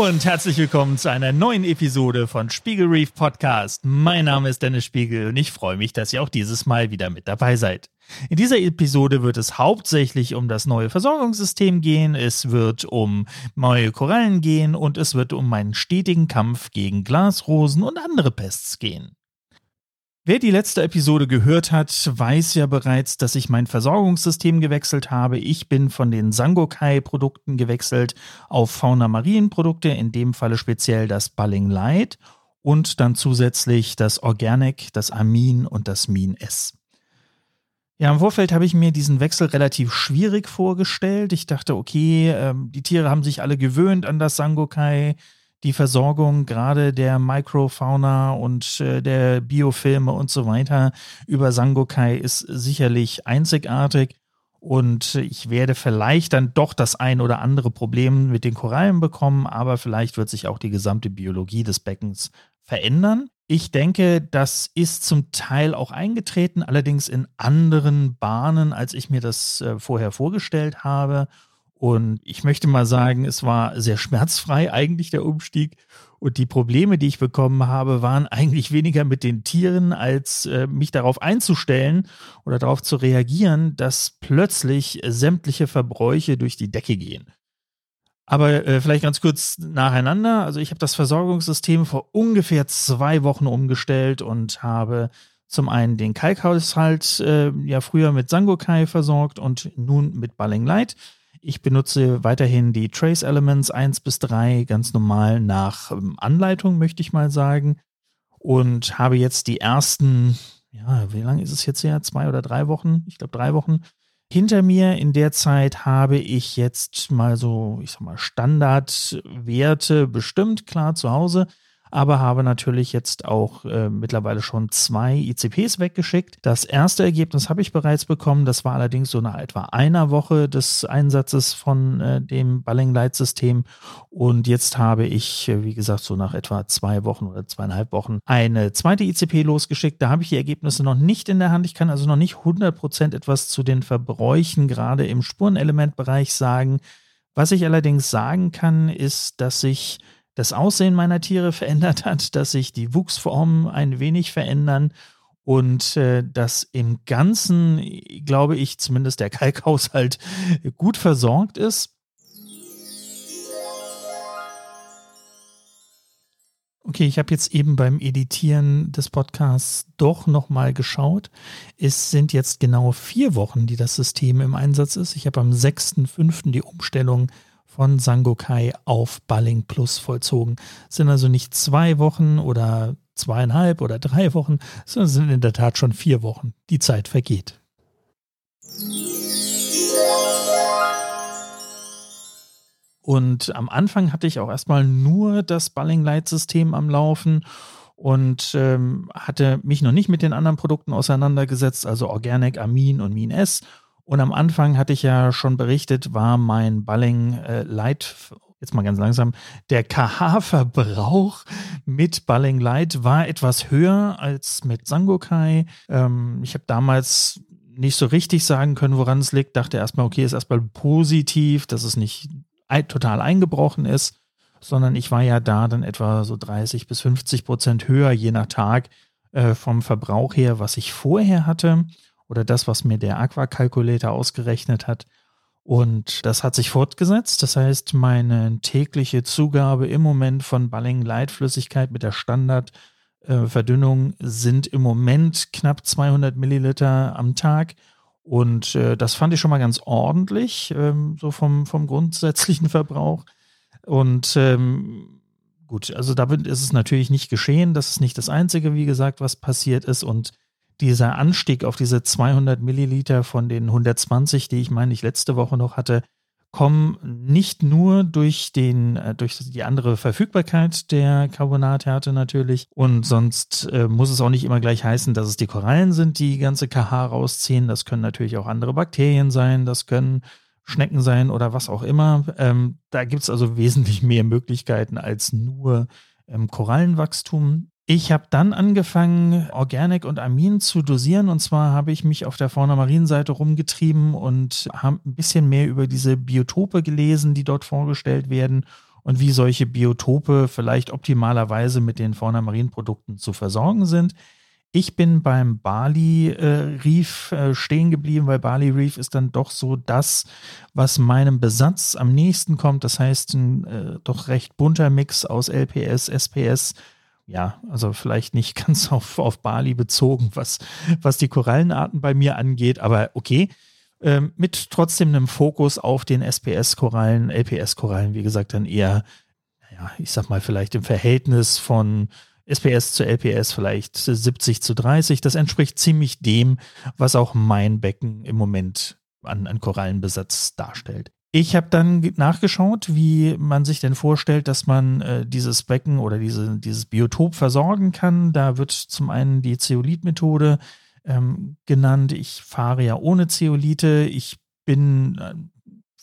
Und herzlich willkommen zu einer neuen Episode von Spiegel Reef Podcast. Mein Name ist Dennis Spiegel und ich freue mich, dass ihr auch dieses Mal wieder mit dabei seid. In dieser Episode wird es hauptsächlich um das neue Versorgungssystem gehen, es wird um neue Korallen gehen und es wird um meinen stetigen Kampf gegen Glasrosen und andere Pests gehen. Wer die letzte Episode gehört hat, weiß ja bereits, dass ich mein Versorgungssystem gewechselt habe. Ich bin von den Sangokai-Produkten gewechselt auf Fauna-Marien-Produkte, in dem Falle speziell das Balling Light und dann zusätzlich das Organic, das Amin und das Min S. Ja, im Vorfeld habe ich mir diesen Wechsel relativ schwierig vorgestellt. Ich dachte, okay, ähm, die Tiere haben sich alle gewöhnt an das Sangokai die Versorgung gerade der Microfauna und äh, der Biofilme und so weiter über Sangokai ist sicherlich einzigartig. Und ich werde vielleicht dann doch das ein oder andere Problem mit den Korallen bekommen, aber vielleicht wird sich auch die gesamte Biologie des Beckens verändern. Ich denke, das ist zum Teil auch eingetreten, allerdings in anderen Bahnen, als ich mir das äh, vorher vorgestellt habe. Und ich möchte mal sagen, es war sehr schmerzfrei eigentlich der Umstieg. Und die Probleme, die ich bekommen habe, waren eigentlich weniger mit den Tieren, als äh, mich darauf einzustellen oder darauf zu reagieren, dass plötzlich sämtliche Verbräuche durch die Decke gehen. Aber äh, vielleicht ganz kurz nacheinander. Also ich habe das Versorgungssystem vor ungefähr zwei Wochen umgestellt und habe zum einen den Kalkhaushalt äh, ja früher mit Sangokai versorgt und nun mit Balling Light. Ich benutze weiterhin die Trace Elements 1 bis 3 ganz normal nach ähm, Anleitung, möchte ich mal sagen. Und habe jetzt die ersten, ja, wie lange ist es jetzt her? Zwei oder drei Wochen? Ich glaube drei Wochen hinter mir. In der Zeit habe ich jetzt mal so, ich sag mal, Standardwerte bestimmt, klar zu Hause aber habe natürlich jetzt auch äh, mittlerweile schon zwei ICPs weggeschickt. Das erste Ergebnis habe ich bereits bekommen. Das war allerdings so nach etwa einer Woche des Einsatzes von äh, dem Balling Light System. Und jetzt habe ich, äh, wie gesagt, so nach etwa zwei Wochen oder zweieinhalb Wochen eine zweite ICP losgeschickt. Da habe ich die Ergebnisse noch nicht in der Hand. Ich kann also noch nicht 100% etwas zu den Verbräuchen gerade im Spurenelementbereich sagen. Was ich allerdings sagen kann, ist, dass ich das Aussehen meiner Tiere verändert hat, dass sich die Wuchsformen ein wenig verändern und äh, dass im Ganzen, glaube ich, zumindest der Kalkhaushalt gut versorgt ist. Okay, ich habe jetzt eben beim Editieren des Podcasts doch nochmal geschaut. Es sind jetzt genau vier Wochen, die das System im Einsatz ist. Ich habe am 6.5. die Umstellung von Sangokai auf Balling Plus vollzogen. Es sind also nicht zwei Wochen oder zweieinhalb oder drei Wochen, sondern es sind in der Tat schon vier Wochen. Die Zeit vergeht. Und am Anfang hatte ich auch erstmal nur das Balling Light System am Laufen und ähm, hatte mich noch nicht mit den anderen Produkten auseinandergesetzt, also Organic, Amin und Min S und am Anfang hatte ich ja schon berichtet, war mein Balling äh, Light, jetzt mal ganz langsam, der KH-Verbrauch mit Balling Light war etwas höher als mit Sangokai. Ähm, ich habe damals nicht so richtig sagen können, woran es liegt. Dachte erstmal, okay, ist erstmal positiv, dass es nicht total eingebrochen ist, sondern ich war ja da dann etwa so 30 bis 50 Prozent höher, je nach Tag, äh, vom Verbrauch her, was ich vorher hatte oder das, was mir der Aqua-Calculator ausgerechnet hat. Und das hat sich fortgesetzt. Das heißt, meine tägliche Zugabe im Moment von Balling Leitflüssigkeit mit der Standardverdünnung äh, sind im Moment knapp 200 Milliliter am Tag. Und äh, das fand ich schon mal ganz ordentlich, ähm, so vom, vom grundsätzlichen Verbrauch. Und ähm, gut, also damit ist es natürlich nicht geschehen. Das ist nicht das Einzige, wie gesagt, was passiert ist. Und dieser Anstieg auf diese 200 Milliliter von den 120, die ich meine ich letzte Woche noch hatte, kommen nicht nur durch den äh, durch die andere Verfügbarkeit der Carbonathärte natürlich und sonst äh, muss es auch nicht immer gleich heißen, dass es die Korallen sind, die ganze KH rausziehen. Das können natürlich auch andere Bakterien sein, das können Schnecken sein oder was auch immer. Ähm, da gibt es also wesentlich mehr Möglichkeiten als nur ähm, Korallenwachstum. Ich habe dann angefangen, Organic und Amin zu dosieren. Und zwar habe ich mich auf der Fauna Marienseite rumgetrieben und habe ein bisschen mehr über diese Biotope gelesen, die dort vorgestellt werden. und wie solche Biotope vielleicht optimalerweise mit den Fauna Marienprodukten zu versorgen sind. Ich bin beim Bali äh, Reef äh, stehen geblieben, weil Bali Reef ist dann doch so das, was meinem Besatz am nächsten kommt. Das heißt, ein äh, doch recht bunter Mix aus LPS, SPS. Ja, also vielleicht nicht ganz auf, auf Bali bezogen, was, was die Korallenarten bei mir angeht, aber okay. Ähm, mit trotzdem einem Fokus auf den SPS-Korallen, LPS-Korallen, wie gesagt, dann eher, naja, ich sag mal, vielleicht im Verhältnis von SPS zu LPS vielleicht 70 zu 30. Das entspricht ziemlich dem, was auch mein Becken im Moment an, an Korallenbesatz darstellt. Ich habe dann nachgeschaut, wie man sich denn vorstellt, dass man äh, dieses Becken oder diese, dieses Biotop versorgen kann. Da wird zum einen die Zeolit-Methode ähm, genannt. Ich fahre ja ohne Zeolite. Ich bin äh,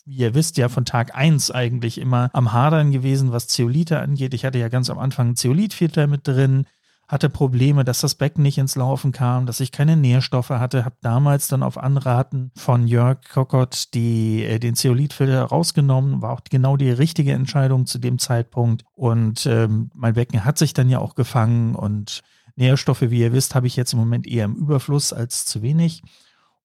wie ihr wisst, ja von Tag 1 eigentlich immer am Hadern gewesen, was Zeolite angeht. Ich hatte ja ganz am Anfang einen Zeolitfilter mit drin, hatte Probleme, dass das Becken nicht ins Laufen kam, dass ich keine Nährstoffe hatte, habe damals dann auf Anraten von Jörg Kokott die, äh, den Zeolitfilter rausgenommen, war auch genau die richtige Entscheidung zu dem Zeitpunkt und ähm, mein Becken hat sich dann ja auch gefangen und Nährstoffe, wie ihr wisst, habe ich jetzt im Moment eher im Überfluss als zu wenig.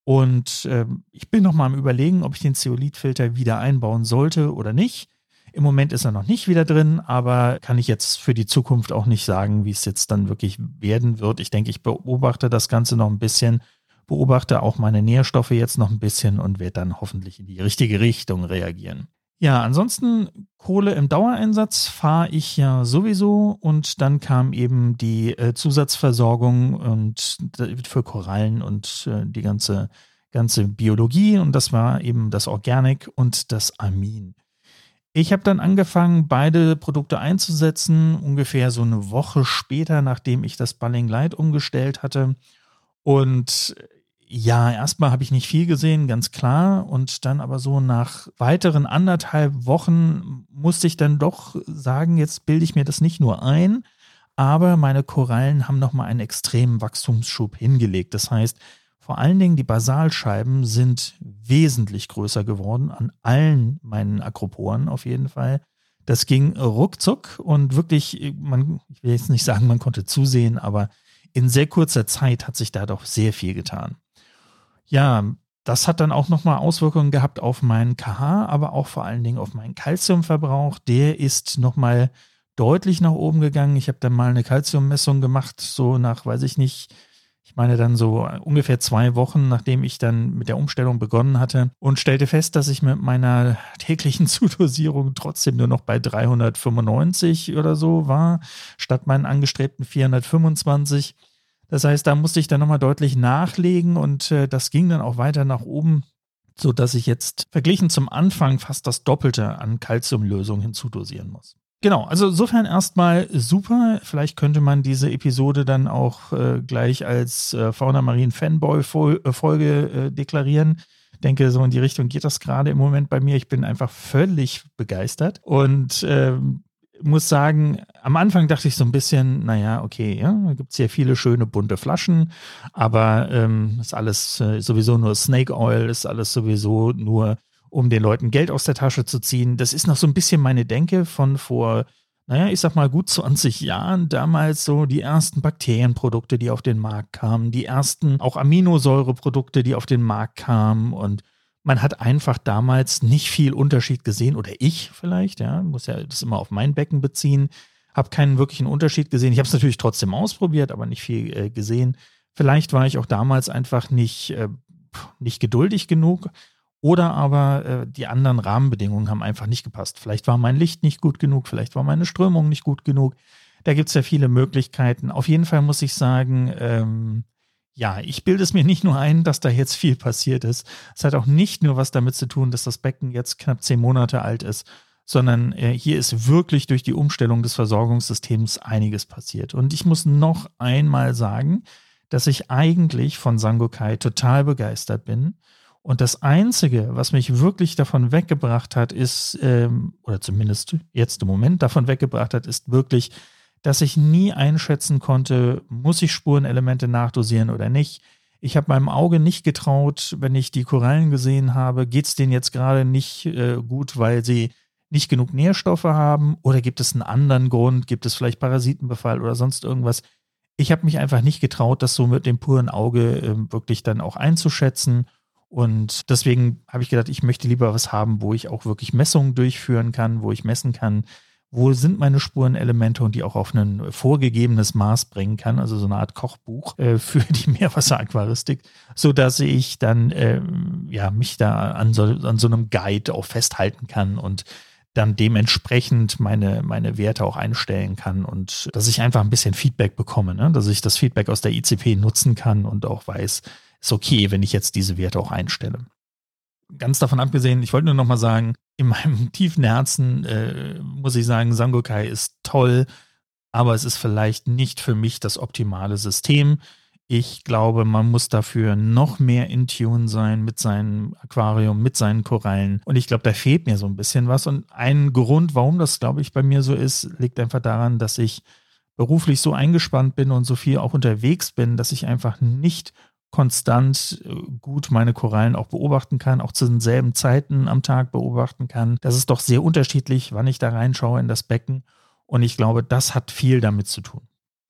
Und ähm, ich bin noch mal am Überlegen, ob ich den Zeolithfilter wieder einbauen sollte oder nicht. Im Moment ist er noch nicht wieder drin, aber kann ich jetzt für die Zukunft auch nicht sagen, wie es jetzt dann wirklich werden wird. Ich denke, ich beobachte das Ganze noch ein bisschen, beobachte auch meine Nährstoffe jetzt noch ein bisschen und werde dann hoffentlich in die richtige Richtung reagieren. Ja, ansonsten Kohle im Dauereinsatz fahre ich ja sowieso und dann kam eben die äh, Zusatzversorgung und für Korallen und äh, die ganze, ganze Biologie und das war eben das Organic und das Amin. Ich habe dann angefangen, beide Produkte einzusetzen, ungefähr so eine Woche später, nachdem ich das Balling Light umgestellt hatte. Und ja, erstmal habe ich nicht viel gesehen, ganz klar. Und dann aber so nach weiteren anderthalb Wochen musste ich dann doch sagen, jetzt bilde ich mir das nicht nur ein, aber meine Korallen haben nochmal einen extremen Wachstumsschub hingelegt. Das heißt, vor allen Dingen die Basalscheiben sind wesentlich größer geworden, an allen meinen Akroporen auf jeden Fall. Das ging ruckzuck und wirklich, man, ich will jetzt nicht sagen, man konnte zusehen, aber in sehr kurzer Zeit hat sich da doch sehr viel getan. Ja, das hat dann auch nochmal Auswirkungen gehabt auf meinen KH, aber auch vor allen Dingen auf meinen Kalziumverbrauch. Der ist nochmal deutlich nach oben gegangen. Ich habe dann mal eine Kalziummessung gemacht, so nach, weiß ich nicht, ich meine dann so ungefähr zwei Wochen, nachdem ich dann mit der Umstellung begonnen hatte und stellte fest, dass ich mit meiner täglichen Zudosierung trotzdem nur noch bei 395 oder so war, statt meinen angestrebten 425. Das heißt, da musste ich dann nochmal deutlich nachlegen und äh, das ging dann auch weiter nach oben, sodass ich jetzt verglichen zum Anfang fast das Doppelte an Calciumlösung hinzudosieren muss. Genau, also insofern erstmal super. Vielleicht könnte man diese Episode dann auch äh, gleich als äh, Fauna Marien Fanboy Folge äh, deklarieren. Denke, so in die Richtung geht das gerade im Moment bei mir. Ich bin einfach völlig begeistert und ähm, muss sagen, am Anfang dachte ich so ein bisschen, naja, okay, ja, da gibt es hier viele schöne bunte Flaschen, aber ähm, ist alles äh, sowieso nur Snake Oil, ist alles sowieso nur, um den Leuten Geld aus der Tasche zu ziehen. Das ist noch so ein bisschen meine Denke von vor, naja, ich sag mal gut 20 Jahren, damals so die ersten Bakterienprodukte, die auf den Markt kamen, die ersten auch Aminosäureprodukte, die auf den Markt kamen und man hat einfach damals nicht viel Unterschied gesehen, oder ich vielleicht, ja, muss ja das immer auf mein Becken beziehen, habe keinen wirklichen Unterschied gesehen. Ich habe es natürlich trotzdem ausprobiert, aber nicht viel äh, gesehen. Vielleicht war ich auch damals einfach nicht, äh, nicht geduldig genug. Oder aber äh, die anderen Rahmenbedingungen haben einfach nicht gepasst. Vielleicht war mein Licht nicht gut genug, vielleicht war meine Strömung nicht gut genug. Da gibt es ja viele Möglichkeiten. Auf jeden Fall muss ich sagen, ähm, ja, ich bilde es mir nicht nur ein, dass da jetzt viel passiert ist. Es hat auch nicht nur was damit zu tun, dass das Becken jetzt knapp zehn Monate alt ist, sondern äh, hier ist wirklich durch die Umstellung des Versorgungssystems einiges passiert. Und ich muss noch einmal sagen, dass ich eigentlich von Sangokai total begeistert bin. Und das Einzige, was mich wirklich davon weggebracht hat, ist, ähm, oder zumindest jetzt im Moment davon weggebracht hat, ist wirklich dass ich nie einschätzen konnte, muss ich Spurenelemente nachdosieren oder nicht. Ich habe meinem Auge nicht getraut, wenn ich die Korallen gesehen habe, geht es denen jetzt gerade nicht äh, gut, weil sie nicht genug Nährstoffe haben oder gibt es einen anderen Grund, gibt es vielleicht Parasitenbefall oder sonst irgendwas. Ich habe mich einfach nicht getraut, das so mit dem puren Auge äh, wirklich dann auch einzuschätzen. Und deswegen habe ich gedacht, ich möchte lieber was haben, wo ich auch wirklich Messungen durchführen kann, wo ich messen kann, wo sind meine Spurenelemente und die auch auf ein vorgegebenes Maß bringen kann, also so eine Art Kochbuch äh, für die Meerwasseraquaristik, so dass ich dann äh, ja mich da an so, an so einem Guide auch festhalten kann und dann dementsprechend meine, meine Werte auch einstellen kann und dass ich einfach ein bisschen Feedback bekomme, ne? dass ich das Feedback aus der ICP nutzen kann und auch weiß, ist okay, wenn ich jetzt diese Werte auch einstelle. Ganz davon abgesehen, ich wollte nur noch mal sagen, in meinem tiefen Herzen äh, muss ich sagen, Sangokai ist toll, aber es ist vielleicht nicht für mich das optimale System. Ich glaube, man muss dafür noch mehr in Tune sein mit seinem Aquarium, mit seinen Korallen. Und ich glaube, da fehlt mir so ein bisschen was. Und ein Grund, warum das, glaube ich, bei mir so ist, liegt einfach daran, dass ich beruflich so eingespannt bin und so viel auch unterwegs bin, dass ich einfach nicht konstant äh, gut meine Korallen auch beobachten kann, auch zu denselben Zeiten am Tag beobachten kann. Das ist doch sehr unterschiedlich, wann ich da reinschaue in das Becken. Und ich glaube, das hat viel damit zu tun.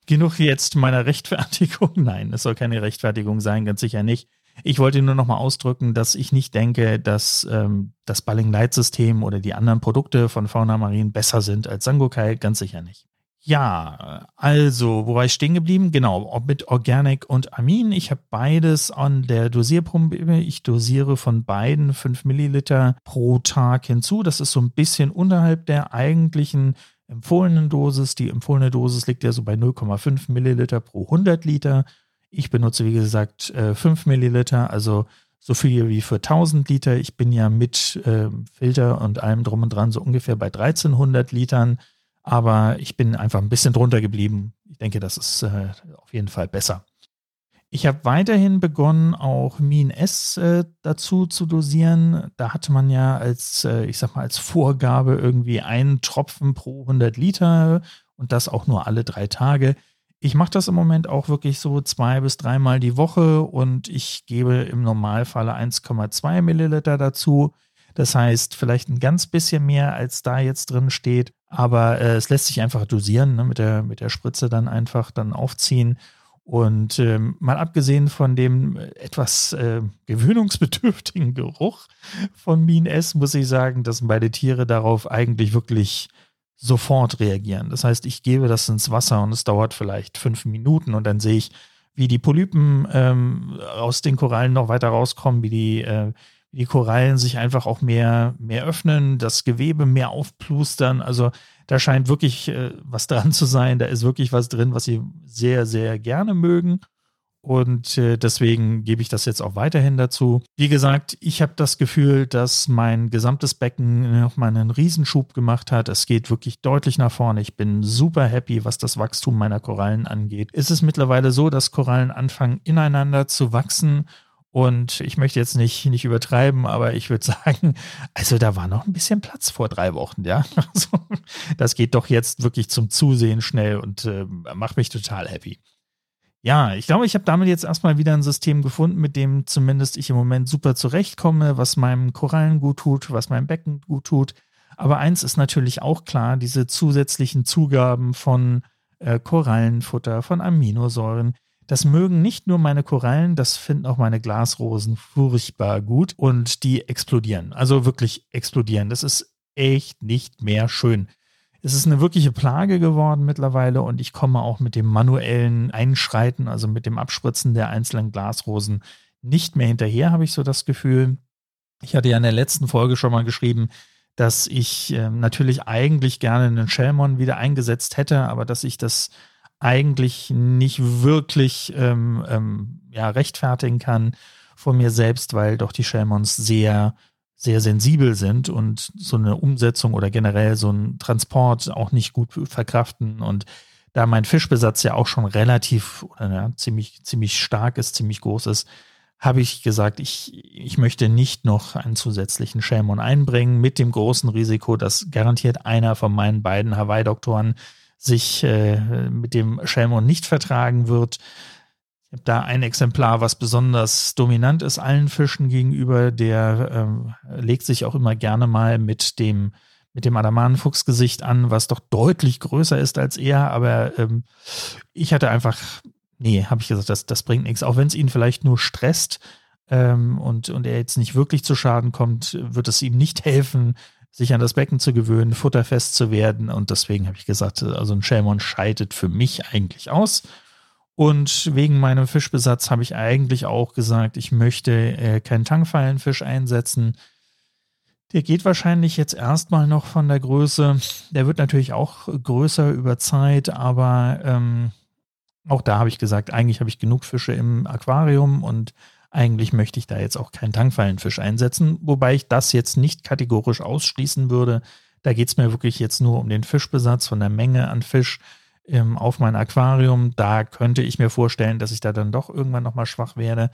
Genug jetzt meiner Rechtfertigung. Nein, es soll keine Rechtfertigung sein, ganz sicher nicht. Ich wollte nur noch mal ausdrücken, dass ich nicht denke, dass ähm, das Balling Light System oder die anderen Produkte von Fauna Marine besser sind als Sangokai, ganz sicher nicht. Ja, also, wo war ich stehen geblieben? Genau, mit Organic und Amin. Ich habe beides an der Dosierpumpe. Ich dosiere von beiden 5 Milliliter pro Tag hinzu. Das ist so ein bisschen unterhalb der eigentlichen empfohlenen Dosis. Die empfohlene Dosis liegt ja so bei 0,5 Milliliter pro 100 Liter. Ich benutze, wie gesagt, 5 äh, Milliliter, also so viel wie für 1000 Liter. Ich bin ja mit äh, Filter und allem drum und dran so ungefähr bei 1300 Litern. Aber ich bin einfach ein bisschen drunter geblieben. Ich denke, das ist äh, auf jeden Fall besser. Ich habe weiterhin begonnen, auch Min S äh, dazu zu dosieren. Da hatte man ja als, äh, ich sag mal, als Vorgabe irgendwie einen Tropfen pro 100 Liter und das auch nur alle drei Tage. Ich mache das im Moment auch wirklich so zwei bis dreimal die Woche und ich gebe im Normalfall 1,2 Milliliter dazu. Das heißt, vielleicht ein ganz bisschen mehr, als da jetzt drin steht, aber äh, es lässt sich einfach dosieren, ne, mit, der, mit der Spritze dann einfach dann aufziehen und ähm, mal abgesehen von dem etwas äh, gewöhnungsbedürftigen Geruch von Mean S, muss ich sagen, dass beide Tiere darauf eigentlich wirklich sofort reagieren. Das heißt, ich gebe das ins Wasser und es dauert vielleicht fünf Minuten und dann sehe ich, wie die Polypen ähm, aus den Korallen noch weiter rauskommen, wie die, äh, die Korallen sich einfach auch mehr, mehr öffnen, das Gewebe mehr aufplustern. Also da scheint wirklich äh, was dran zu sein. Da ist wirklich was drin, was sie sehr, sehr gerne mögen. Und äh, deswegen gebe ich das jetzt auch weiterhin dazu. Wie gesagt, ich habe das Gefühl, dass mein gesamtes Becken nochmal einen Riesenschub gemacht hat. Es geht wirklich deutlich nach vorne. Ich bin super happy, was das Wachstum meiner Korallen angeht. Ist es mittlerweile so, dass Korallen anfangen, ineinander zu wachsen und ich möchte jetzt nicht, nicht übertreiben, aber ich würde sagen, also da war noch ein bisschen Platz vor drei Wochen, ja. Also, das geht doch jetzt wirklich zum Zusehen schnell und äh, macht mich total happy. Ja, ich glaube, ich habe damit jetzt erstmal wieder ein System gefunden, mit dem zumindest ich im Moment super zurechtkomme, was meinem Korallen gut tut, was meinem Becken gut tut. Aber eins ist natürlich auch klar, diese zusätzlichen Zugaben von äh, Korallenfutter, von Aminosäuren, das mögen nicht nur meine Korallen, das finden auch meine Glasrosen furchtbar gut und die explodieren. Also wirklich explodieren. Das ist echt nicht mehr schön. Es ist eine wirkliche Plage geworden mittlerweile und ich komme auch mit dem manuellen Einschreiten, also mit dem Abspritzen der einzelnen Glasrosen nicht mehr hinterher, habe ich so das Gefühl. Ich hatte ja in der letzten Folge schon mal geschrieben, dass ich äh, natürlich eigentlich gerne einen Shellmon wieder eingesetzt hätte, aber dass ich das eigentlich nicht wirklich ähm, ähm, ja, rechtfertigen kann von mir selbst, weil doch die Shellmons sehr, sehr sensibel sind und so eine Umsetzung oder generell so ein Transport auch nicht gut verkraften. Und da mein Fischbesatz ja auch schon relativ oder ja, ziemlich, ziemlich stark ist, ziemlich groß ist, habe ich gesagt, ich, ich möchte nicht noch einen zusätzlichen Shellmon einbringen, mit dem großen Risiko, dass garantiert einer von meinen beiden Hawaii-Doktoren sich äh, mit dem Schelmon nicht vertragen wird. Ich habe da ein Exemplar, was besonders dominant ist allen Fischen gegenüber. Der ähm, legt sich auch immer gerne mal mit dem mit dem Adamanenfuchsgesicht an, was doch deutlich größer ist als er. Aber ähm, ich hatte einfach, nee, habe ich gesagt, das, das bringt nichts. Auch wenn es ihn vielleicht nur stresst ähm, und, und er jetzt nicht wirklich zu Schaden kommt, wird es ihm nicht helfen, sich an das Becken zu gewöhnen, futterfest zu werden. Und deswegen habe ich gesagt, also ein Shelmon scheidet für mich eigentlich aus. Und wegen meinem Fischbesatz habe ich eigentlich auch gesagt, ich möchte äh, keinen Tangfallenfisch einsetzen. Der geht wahrscheinlich jetzt erstmal noch von der Größe. Der wird natürlich auch größer über Zeit, aber ähm, auch da habe ich gesagt, eigentlich habe ich genug Fische im Aquarium und eigentlich möchte ich da jetzt auch keinen Tangfallenfisch einsetzen, wobei ich das jetzt nicht kategorisch ausschließen würde. Da geht es mir wirklich jetzt nur um den Fischbesatz von der Menge an Fisch ähm, auf mein Aquarium. Da könnte ich mir vorstellen, dass ich da dann doch irgendwann nochmal schwach werde.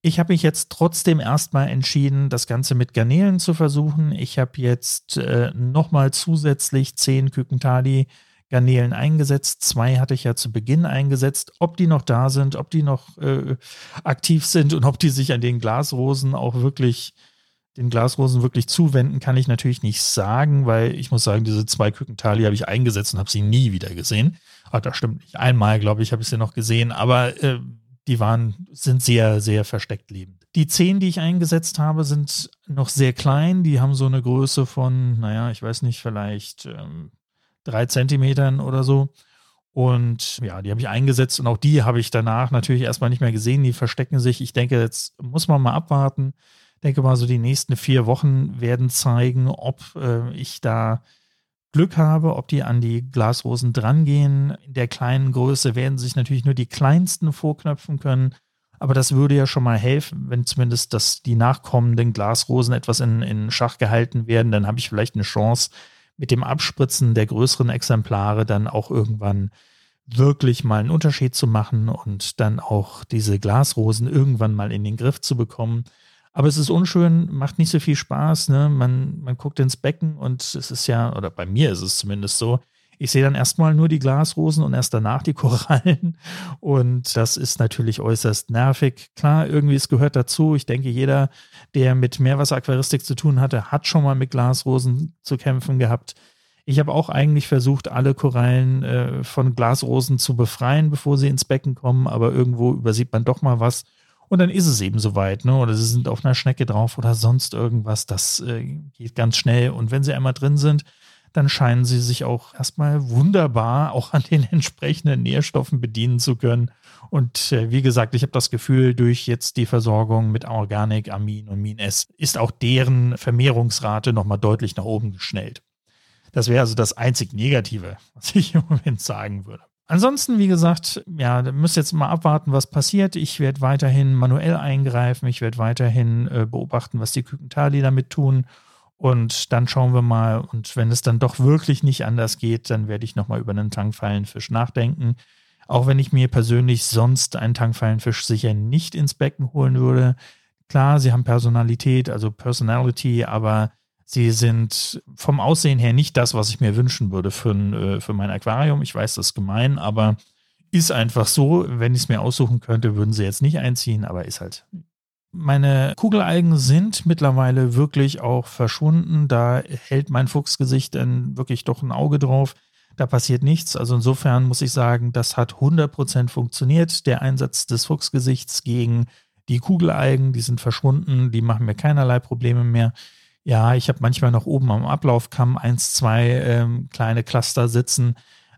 Ich habe mich jetzt trotzdem erstmal entschieden, das Ganze mit Garnelen zu versuchen. Ich habe jetzt äh, nochmal zusätzlich zehn Kykentali Garnelen eingesetzt. Zwei hatte ich ja zu Beginn eingesetzt. Ob die noch da sind, ob die noch äh, aktiv sind und ob die sich an den Glasrosen auch wirklich den Glasrosen wirklich zuwenden, kann ich natürlich nicht sagen, weil ich muss sagen, diese zwei Kükentali habe ich eingesetzt und habe sie nie wieder gesehen. Ah, das stimmt nicht. Einmal, glaube ich, habe ich sie noch gesehen, aber äh, die waren, sind sehr, sehr versteckt lebend. Die zehn, die ich eingesetzt habe, sind noch sehr klein. Die haben so eine Größe von, naja, ich weiß nicht, vielleicht ähm, drei Zentimetern oder so. Und ja, die habe ich eingesetzt und auch die habe ich danach natürlich erstmal nicht mehr gesehen. Die verstecken sich. Ich denke, jetzt muss man mal abwarten denke mal, so die nächsten vier Wochen werden zeigen, ob äh, ich da Glück habe, ob die an die Glasrosen drangehen. In der kleinen Größe werden sich natürlich nur die kleinsten vorknöpfen können. Aber das würde ja schon mal helfen, wenn zumindest das, die nachkommenden Glasrosen etwas in, in Schach gehalten werden. Dann habe ich vielleicht eine Chance, mit dem Abspritzen der größeren Exemplare dann auch irgendwann wirklich mal einen Unterschied zu machen und dann auch diese Glasrosen irgendwann mal in den Griff zu bekommen. Aber es ist unschön, macht nicht so viel Spaß. Ne? Man, man guckt ins Becken und es ist ja, oder bei mir ist es zumindest so, ich sehe dann erstmal nur die Glasrosen und erst danach die Korallen. Und das ist natürlich äußerst nervig. Klar, irgendwie es gehört dazu. Ich denke, jeder, der mit Meerwasseraquaristik zu tun hatte, hat schon mal mit Glasrosen zu kämpfen gehabt. Ich habe auch eigentlich versucht, alle Korallen äh, von Glasrosen zu befreien, bevor sie ins Becken kommen, aber irgendwo übersieht man doch mal was und dann ist es eben soweit, ne? Oder sie sind auf einer Schnecke drauf oder sonst irgendwas. Das äh, geht ganz schnell. Und wenn sie einmal drin sind, dann scheinen sie sich auch erstmal wunderbar auch an den entsprechenden Nährstoffen bedienen zu können. Und äh, wie gesagt, ich habe das Gefühl, durch jetzt die Versorgung mit Organic, Amin und Min S ist auch deren Vermehrungsrate nochmal deutlich nach oben geschnellt. Das wäre also das einzig Negative, was ich im Moment sagen würde. Ansonsten, wie gesagt, ja, müsst jetzt mal abwarten, was passiert. Ich werde weiterhin manuell eingreifen. Ich werde weiterhin äh, beobachten, was die Kükentali damit tun. Und dann schauen wir mal. Und wenn es dann doch wirklich nicht anders geht, dann werde ich nochmal über einen Tankfallenfisch nachdenken. Auch wenn ich mir persönlich sonst einen Tankfallenfisch sicher nicht ins Becken holen würde. Klar, sie haben Personalität, also Personality, aber Sie sind vom Aussehen her nicht das, was ich mir wünschen würde für, äh, für mein Aquarium. Ich weiß, das ist gemein, aber ist einfach so. Wenn ich es mir aussuchen könnte, würden sie jetzt nicht einziehen, aber ist halt. Meine Kugelalgen sind mittlerweile wirklich auch verschwunden. Da hält mein Fuchsgesicht dann wirklich doch ein Auge drauf. Da passiert nichts. Also insofern muss ich sagen, das hat 100% funktioniert. Der Einsatz des Fuchsgesichts gegen die Kugelalgen, die sind verschwunden. Die machen mir keinerlei Probleme mehr. Ja, ich habe manchmal noch oben am Ablaufkamm eins, zwei ähm, kleine Cluster sitzen,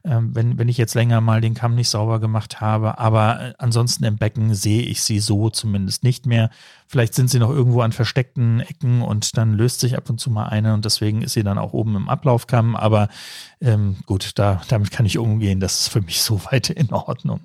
wenn, wenn ich jetzt länger mal den Kamm nicht sauber gemacht habe. Aber äh, ansonsten im Becken sehe ich sie so zumindest nicht mehr. Vielleicht sind sie noch irgendwo an versteckten Ecken und dann löst sich ab und zu mal eine und deswegen ist sie dann auch oben im Ablaufkamm. Aber ähm, gut, da, damit kann ich umgehen. Das ist für mich soweit in Ordnung.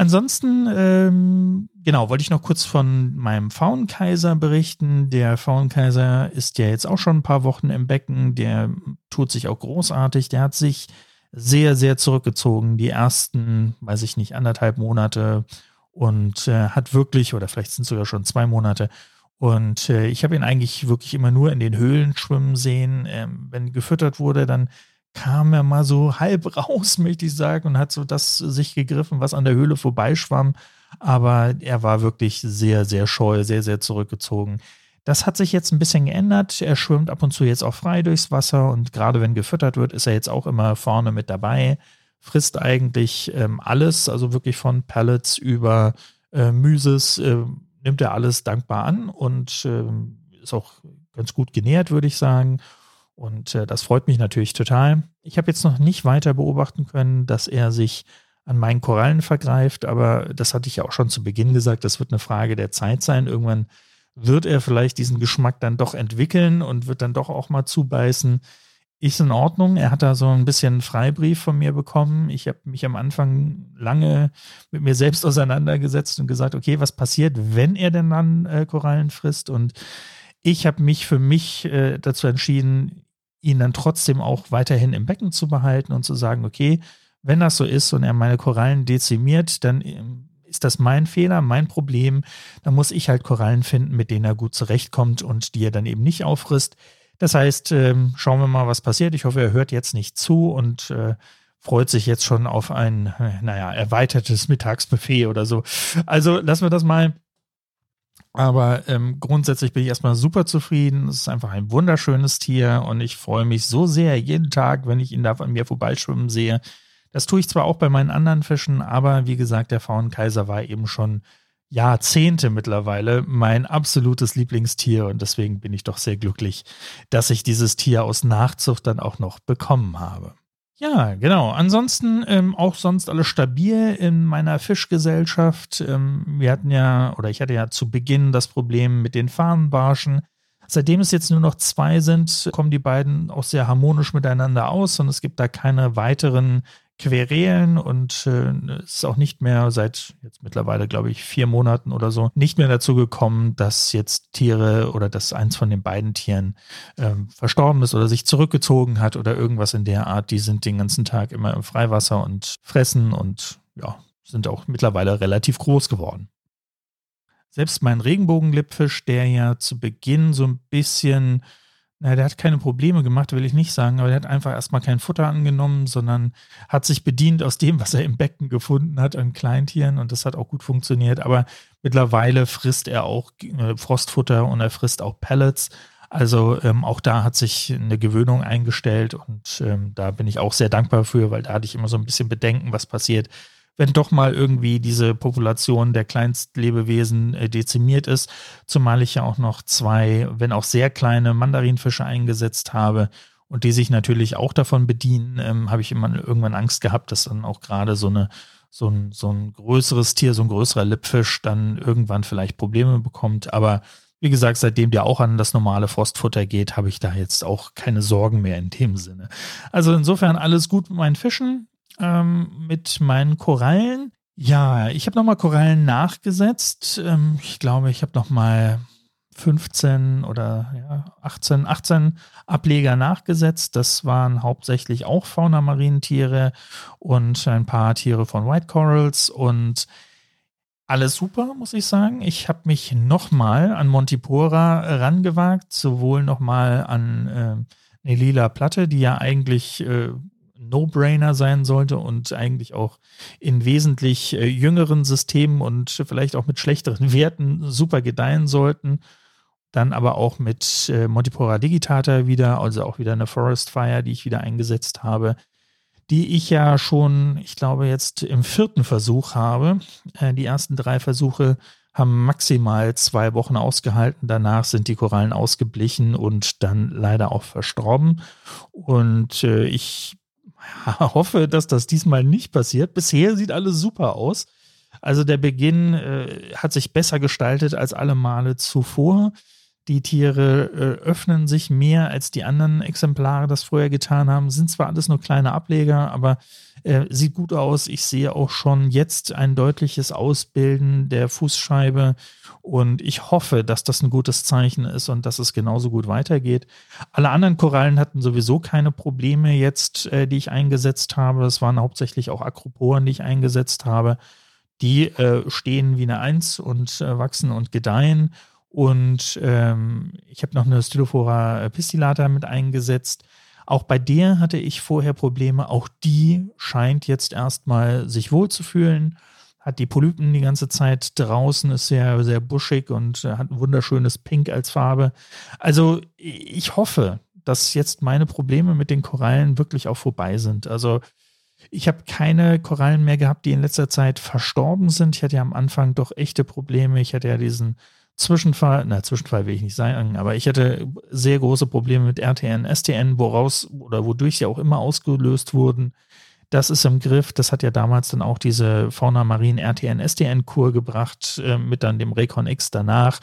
Ansonsten, ähm, genau, wollte ich noch kurz von meinem Faunkaiser berichten. Der Faunkaiser ist ja jetzt auch schon ein paar Wochen im Becken. Der tut sich auch großartig. Der hat sich sehr, sehr zurückgezogen. Die ersten, weiß ich nicht, anderthalb Monate und äh, hat wirklich, oder vielleicht sind es sogar schon zwei Monate, und äh, ich habe ihn eigentlich wirklich immer nur in den Höhlen schwimmen sehen. Ähm, wenn gefüttert wurde, dann kam er mal so halb raus, möchte ich sagen, und hat so das sich gegriffen, was an der Höhle vorbeischwamm. Aber er war wirklich sehr, sehr scheu, sehr, sehr zurückgezogen. Das hat sich jetzt ein bisschen geändert. Er schwimmt ab und zu jetzt auch frei durchs Wasser und gerade wenn gefüttert wird, ist er jetzt auch immer vorne mit dabei. Frisst eigentlich ähm, alles, also wirklich von Pellets über äh, Mysis, äh, nimmt er alles dankbar an und äh, ist auch ganz gut genährt, würde ich sagen. Und äh, das freut mich natürlich total. Ich habe jetzt noch nicht weiter beobachten können, dass er sich an meinen Korallen vergreift, aber das hatte ich ja auch schon zu Beginn gesagt, das wird eine Frage der Zeit sein. Irgendwann wird er vielleicht diesen Geschmack dann doch entwickeln und wird dann doch auch mal zubeißen. Ist in Ordnung. Er hat da so ein bisschen Freibrief von mir bekommen. Ich habe mich am Anfang lange mit mir selbst auseinandergesetzt und gesagt, okay, was passiert, wenn er denn dann äh, Korallen frisst? Und ich habe mich für mich äh, dazu entschieden, ihn dann trotzdem auch weiterhin im Becken zu behalten und zu sagen, okay, wenn das so ist und er meine Korallen dezimiert, dann ähm, ist das mein Fehler, mein Problem. Dann muss ich halt Korallen finden, mit denen er gut zurechtkommt und die er dann eben nicht auffrisst. Das heißt, ähm, schauen wir mal, was passiert. Ich hoffe, er hört jetzt nicht zu und äh, freut sich jetzt schon auf ein, äh, naja, erweitertes Mittagsbuffet oder so. Also lassen wir das mal. Aber ähm, grundsätzlich bin ich erstmal super zufrieden. Es ist einfach ein wunderschönes Tier und ich freue mich so sehr jeden Tag, wenn ich ihn da an mir vorbeischwimmen sehe. Das tue ich zwar auch bei meinen anderen Fischen, aber wie gesagt, der Faunenkaiser war eben schon Jahrzehnte mittlerweile mein absolutes Lieblingstier und deswegen bin ich doch sehr glücklich, dass ich dieses Tier aus Nachzucht dann auch noch bekommen habe. Ja, genau. Ansonsten ähm, auch sonst alles stabil in meiner Fischgesellschaft. Ähm, wir hatten ja, oder ich hatte ja zu Beginn das Problem mit den Fahnenbarschen. Seitdem es jetzt nur noch zwei sind, kommen die beiden auch sehr harmonisch miteinander aus und es gibt da keine weiteren Querelen und äh, ist auch nicht mehr seit jetzt mittlerweile, glaube ich, vier Monaten oder so, nicht mehr dazu gekommen, dass jetzt Tiere oder dass eins von den beiden Tieren ähm, verstorben ist oder sich zurückgezogen hat oder irgendwas in der Art. Die sind den ganzen Tag immer im Freiwasser und fressen und ja, sind auch mittlerweile relativ groß geworden. Selbst mein Regenbogenlippfisch, der ja zu Beginn so ein bisschen na, der hat keine Probleme gemacht, will ich nicht sagen, aber der hat einfach erstmal kein Futter angenommen, sondern hat sich bedient aus dem, was er im Becken gefunden hat an Kleintieren und das hat auch gut funktioniert. Aber mittlerweile frisst er auch äh, Frostfutter und er frisst auch Pellets. Also ähm, auch da hat sich eine Gewöhnung eingestellt und ähm, da bin ich auch sehr dankbar für, weil da hatte ich immer so ein bisschen Bedenken, was passiert, wenn doch mal irgendwie diese Population der Kleinstlebewesen äh, dezimiert ist, zumal ich ja auch noch zwei, wenn auch sehr kleine Mandarinfische eingesetzt habe und die sich natürlich auch davon bedienen, ähm, habe ich immer irgendwann Angst gehabt, dass dann auch gerade so eine so ein, so ein größeres Tier, so ein größerer Lippfisch dann irgendwann vielleicht Probleme bekommt. Aber wie gesagt, seitdem der auch an das normale Frostfutter geht, habe ich da jetzt auch keine Sorgen mehr in dem Sinne. Also insofern alles gut mit meinen Fischen ähm, mit meinen Korallen. Ja, ich habe nochmal Korallen nachgesetzt. Ähm, ich glaube, ich habe nochmal 15 oder ja, 18, 18 Ableger nachgesetzt. Das waren hauptsächlich auch Fauna-Marientiere und ein paar Tiere von White Corals und alles super, muss ich sagen. Ich habe mich nochmal an Montipora rangewagt, sowohl nochmal an äh, eine lila Platte, die ja eigentlich äh, No-Brainer sein sollte und eigentlich auch in wesentlich äh, jüngeren Systemen und vielleicht auch mit schlechteren Werten super gedeihen sollten. Dann aber auch mit äh, Montipora digitata wieder, also auch wieder eine Forest Fire, die ich wieder eingesetzt habe, die ich ja schon, ich glaube, jetzt im vierten Versuch habe. Äh, die ersten drei Versuche haben maximal zwei Wochen ausgehalten. Danach sind die Korallen ausgeblichen und dann leider auch verstorben. Und äh, ich hoffe, dass das diesmal nicht passiert. Bisher sieht alles super aus. Also der Beginn äh, hat sich besser gestaltet als alle Male zuvor. Die Tiere äh, öffnen sich mehr als die anderen Exemplare das vorher getan haben. Sind zwar alles nur kleine Ableger, aber äh, sieht gut aus. Ich sehe auch schon jetzt ein deutliches Ausbilden der Fußscheibe und ich hoffe, dass das ein gutes Zeichen ist und dass es genauso gut weitergeht. Alle anderen Korallen hatten sowieso keine Probleme jetzt, äh, die ich eingesetzt habe. Es waren hauptsächlich auch Akroporen, die ich eingesetzt habe. Die äh, stehen wie eine Eins und äh, wachsen und gedeihen. Und ähm, ich habe noch eine Stylophora pistillata mit eingesetzt. Auch bei der hatte ich vorher Probleme. Auch die scheint jetzt erstmal sich wohlzufühlen. hat die Polypen die ganze Zeit draußen, ist sehr, sehr buschig und äh, hat ein wunderschönes Pink als Farbe. Also ich hoffe, dass jetzt meine Probleme mit den Korallen wirklich auch vorbei sind. Also ich habe keine Korallen mehr gehabt, die in letzter Zeit verstorben sind. Ich hatte ja am Anfang doch echte Probleme. Ich hatte ja diesen Zwischenfall, na, Zwischenfall will ich nicht sagen, aber ich hatte sehr große Probleme mit RTN, STN, woraus oder wodurch sie auch immer ausgelöst wurden. Das ist im Griff. Das hat ja damals dann auch diese Fauna Marin RTN, STN-Kur gebracht, äh, mit dann dem Recon X danach.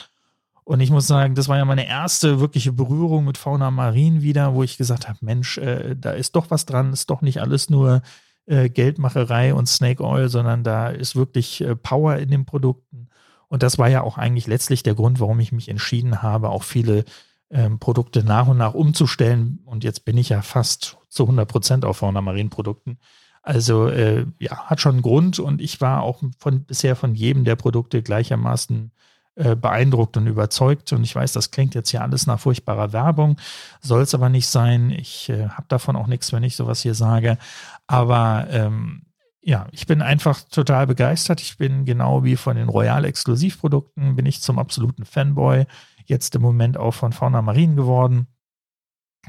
Und ich muss sagen, das war ja meine erste wirkliche Berührung mit Fauna Marin wieder, wo ich gesagt habe, Mensch, äh, da ist doch was dran, ist doch nicht alles nur äh, Geldmacherei und Snake Oil, sondern da ist wirklich äh, Power in den Produkten. Und das war ja auch eigentlich letztlich der Grund, warum ich mich entschieden habe, auch viele ähm, Produkte nach und nach umzustellen. Und jetzt bin ich ja fast zu 100 Prozent auf Fauna Marine Produkten. Also äh, ja, hat schon einen Grund und ich war auch von, bisher von jedem der Produkte gleichermaßen äh, beeindruckt und überzeugt. Und ich weiß, das klingt jetzt ja alles nach furchtbarer Werbung, soll es aber nicht sein. Ich äh, habe davon auch nichts, wenn ich sowas hier sage. Aber ähm, ja, ich bin einfach total begeistert. Ich bin genau wie von den Royal Exklusivprodukten, bin ich zum absoluten Fanboy. Jetzt im Moment auch von Fauna Marine geworden.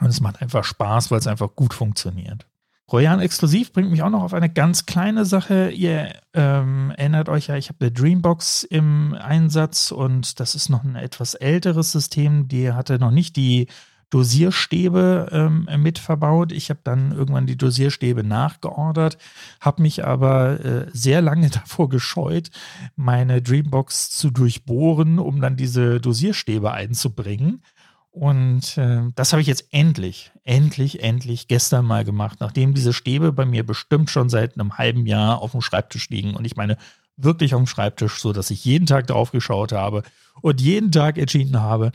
Und es macht einfach Spaß, weil es einfach gut funktioniert. Royal Exklusiv bringt mich auch noch auf eine ganz kleine Sache. Ihr ähm, erinnert euch ja, ich habe eine Dreambox im Einsatz und das ist noch ein etwas älteres System. Die hatte noch nicht die Dosierstäbe ähm, mit verbaut. Ich habe dann irgendwann die Dosierstäbe nachgeordert, habe mich aber äh, sehr lange davor gescheut, meine Dreambox zu durchbohren, um dann diese Dosierstäbe einzubringen. Und äh, das habe ich jetzt endlich, endlich, endlich gestern mal gemacht, nachdem diese Stäbe bei mir bestimmt schon seit einem halben Jahr auf dem Schreibtisch liegen. Und ich meine wirklich auf dem Schreibtisch, so dass ich jeden Tag drauf geschaut habe und jeden Tag entschieden habe,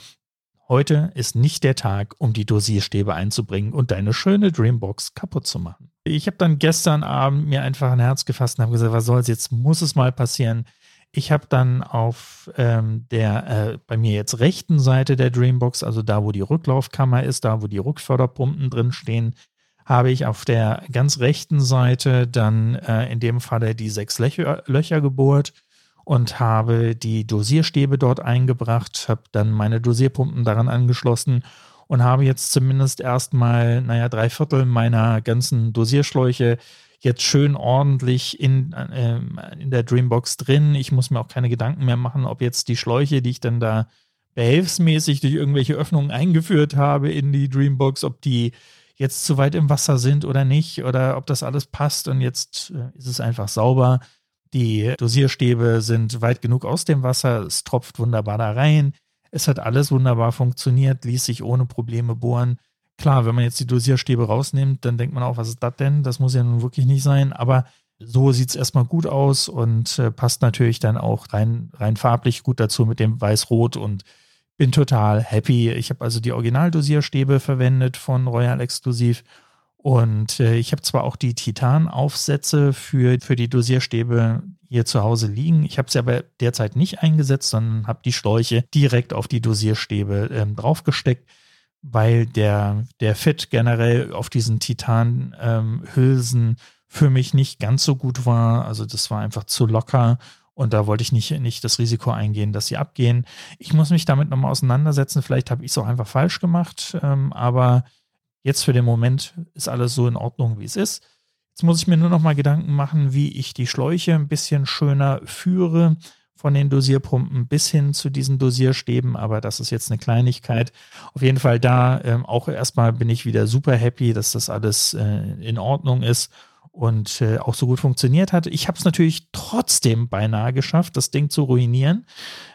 heute ist nicht der Tag, um die Dosierstäbe einzubringen und deine schöne Dreambox kaputt zu machen. Ich habe dann gestern Abend mir einfach ein Herz gefasst und habe gesagt, was soll's, jetzt muss es mal passieren. Ich habe dann auf ähm, der äh, bei mir jetzt rechten Seite der Dreambox, also da, wo die Rücklaufkammer ist, da, wo die Rückförderpumpen drin stehen, habe ich auf der ganz rechten Seite dann äh, in dem Falle die sechs Löcher, Löcher gebohrt und habe die Dosierstäbe dort eingebracht, habe dann meine Dosierpumpen daran angeschlossen und habe jetzt zumindest erstmal, naja, drei Viertel meiner ganzen Dosierschläuche jetzt schön ordentlich in, äh, in der Dreambox drin. Ich muss mir auch keine Gedanken mehr machen, ob jetzt die Schläuche, die ich dann da behelfsmäßig durch irgendwelche Öffnungen eingeführt habe in die Dreambox, ob die jetzt zu weit im Wasser sind oder nicht oder ob das alles passt und jetzt äh, ist es einfach sauber. Die Dosierstäbe sind weit genug aus dem Wasser, es tropft wunderbar da rein. Es hat alles wunderbar funktioniert, ließ sich ohne Probleme bohren. Klar, wenn man jetzt die Dosierstäbe rausnimmt, dann denkt man auch, was ist das denn? Das muss ja nun wirklich nicht sein, aber so sieht es erstmal gut aus und äh, passt natürlich dann auch rein, rein farblich gut dazu mit dem Weiß-Rot und bin total happy. Ich habe also die Originaldosierstäbe verwendet von Royal Exklusiv und äh, ich habe zwar auch die Titan-Aufsätze für, für die Dosierstäbe hier zu Hause liegen. Ich habe sie aber derzeit nicht eingesetzt, sondern habe die Schläuche direkt auf die Dosierstäbe ähm, draufgesteckt weil der, der Fit generell auf diesen Titanhülsen ähm, für mich nicht ganz so gut war. Also das war einfach zu locker und da wollte ich nicht, nicht das Risiko eingehen, dass sie abgehen. Ich muss mich damit nochmal auseinandersetzen. Vielleicht habe ich es auch einfach falsch gemacht, ähm, aber jetzt für den Moment ist alles so in Ordnung, wie es ist. Jetzt muss ich mir nur noch mal Gedanken machen, wie ich die Schläuche ein bisschen schöner führe von den Dosierpumpen bis hin zu diesen Dosierstäben, aber das ist jetzt eine Kleinigkeit. Auf jeden Fall da ähm, auch erstmal bin ich wieder super happy, dass das alles äh, in Ordnung ist und äh, auch so gut funktioniert hat. Ich habe es natürlich trotzdem beinahe geschafft, das Ding zu ruinieren,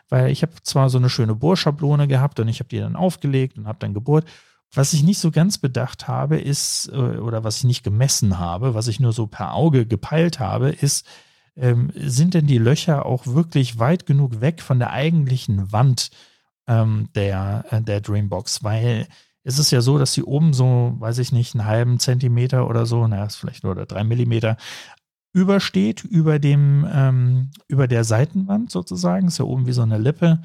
weil ich habe zwar so eine schöne Bohrschablone gehabt und ich habe die dann aufgelegt und habe dann gebohrt. Was ich nicht so ganz bedacht habe, ist, äh, oder was ich nicht gemessen habe, was ich nur so per Auge gepeilt habe, ist, ähm, sind denn die Löcher auch wirklich weit genug weg von der eigentlichen Wand ähm, der, äh, der Dreambox? Weil es ist ja so, dass sie oben so, weiß ich nicht, einen halben Zentimeter oder so, naja, ist vielleicht nur oder drei Millimeter übersteht über dem, ähm, über der Seitenwand sozusagen, ist ja oben wie so eine Lippe.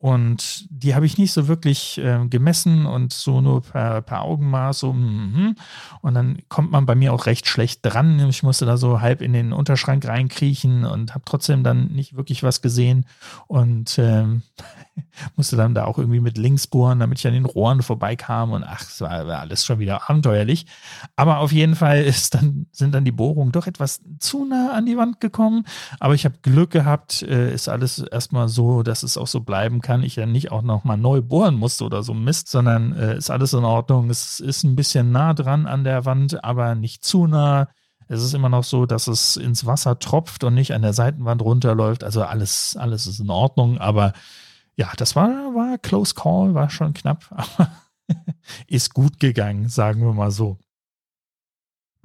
Und die habe ich nicht so wirklich äh, gemessen und so nur per, per Augenmaß. So, mm, und dann kommt man bei mir auch recht schlecht dran. Ich musste da so halb in den Unterschrank reinkriechen und habe trotzdem dann nicht wirklich was gesehen. Und ähm, musste dann da auch irgendwie mit links bohren, damit ich an den Rohren vorbeikam. Und ach, es war, alles schon wieder abenteuerlich. Aber auf jeden Fall ist dann, sind dann die Bohrungen doch etwas zu nah an die Wand gekommen. Aber ich habe Glück gehabt, äh, ist alles erstmal so, dass es auch so bleiben kann kann, ich ja nicht auch nochmal neu bohren musste oder so Mist, sondern äh, ist alles in Ordnung. Es ist ein bisschen nah dran an der Wand, aber nicht zu nah. Es ist immer noch so, dass es ins Wasser tropft und nicht an der Seitenwand runterläuft. Also alles, alles ist in Ordnung, aber ja, das war, war Close Call, war schon knapp, aber ist gut gegangen, sagen wir mal so.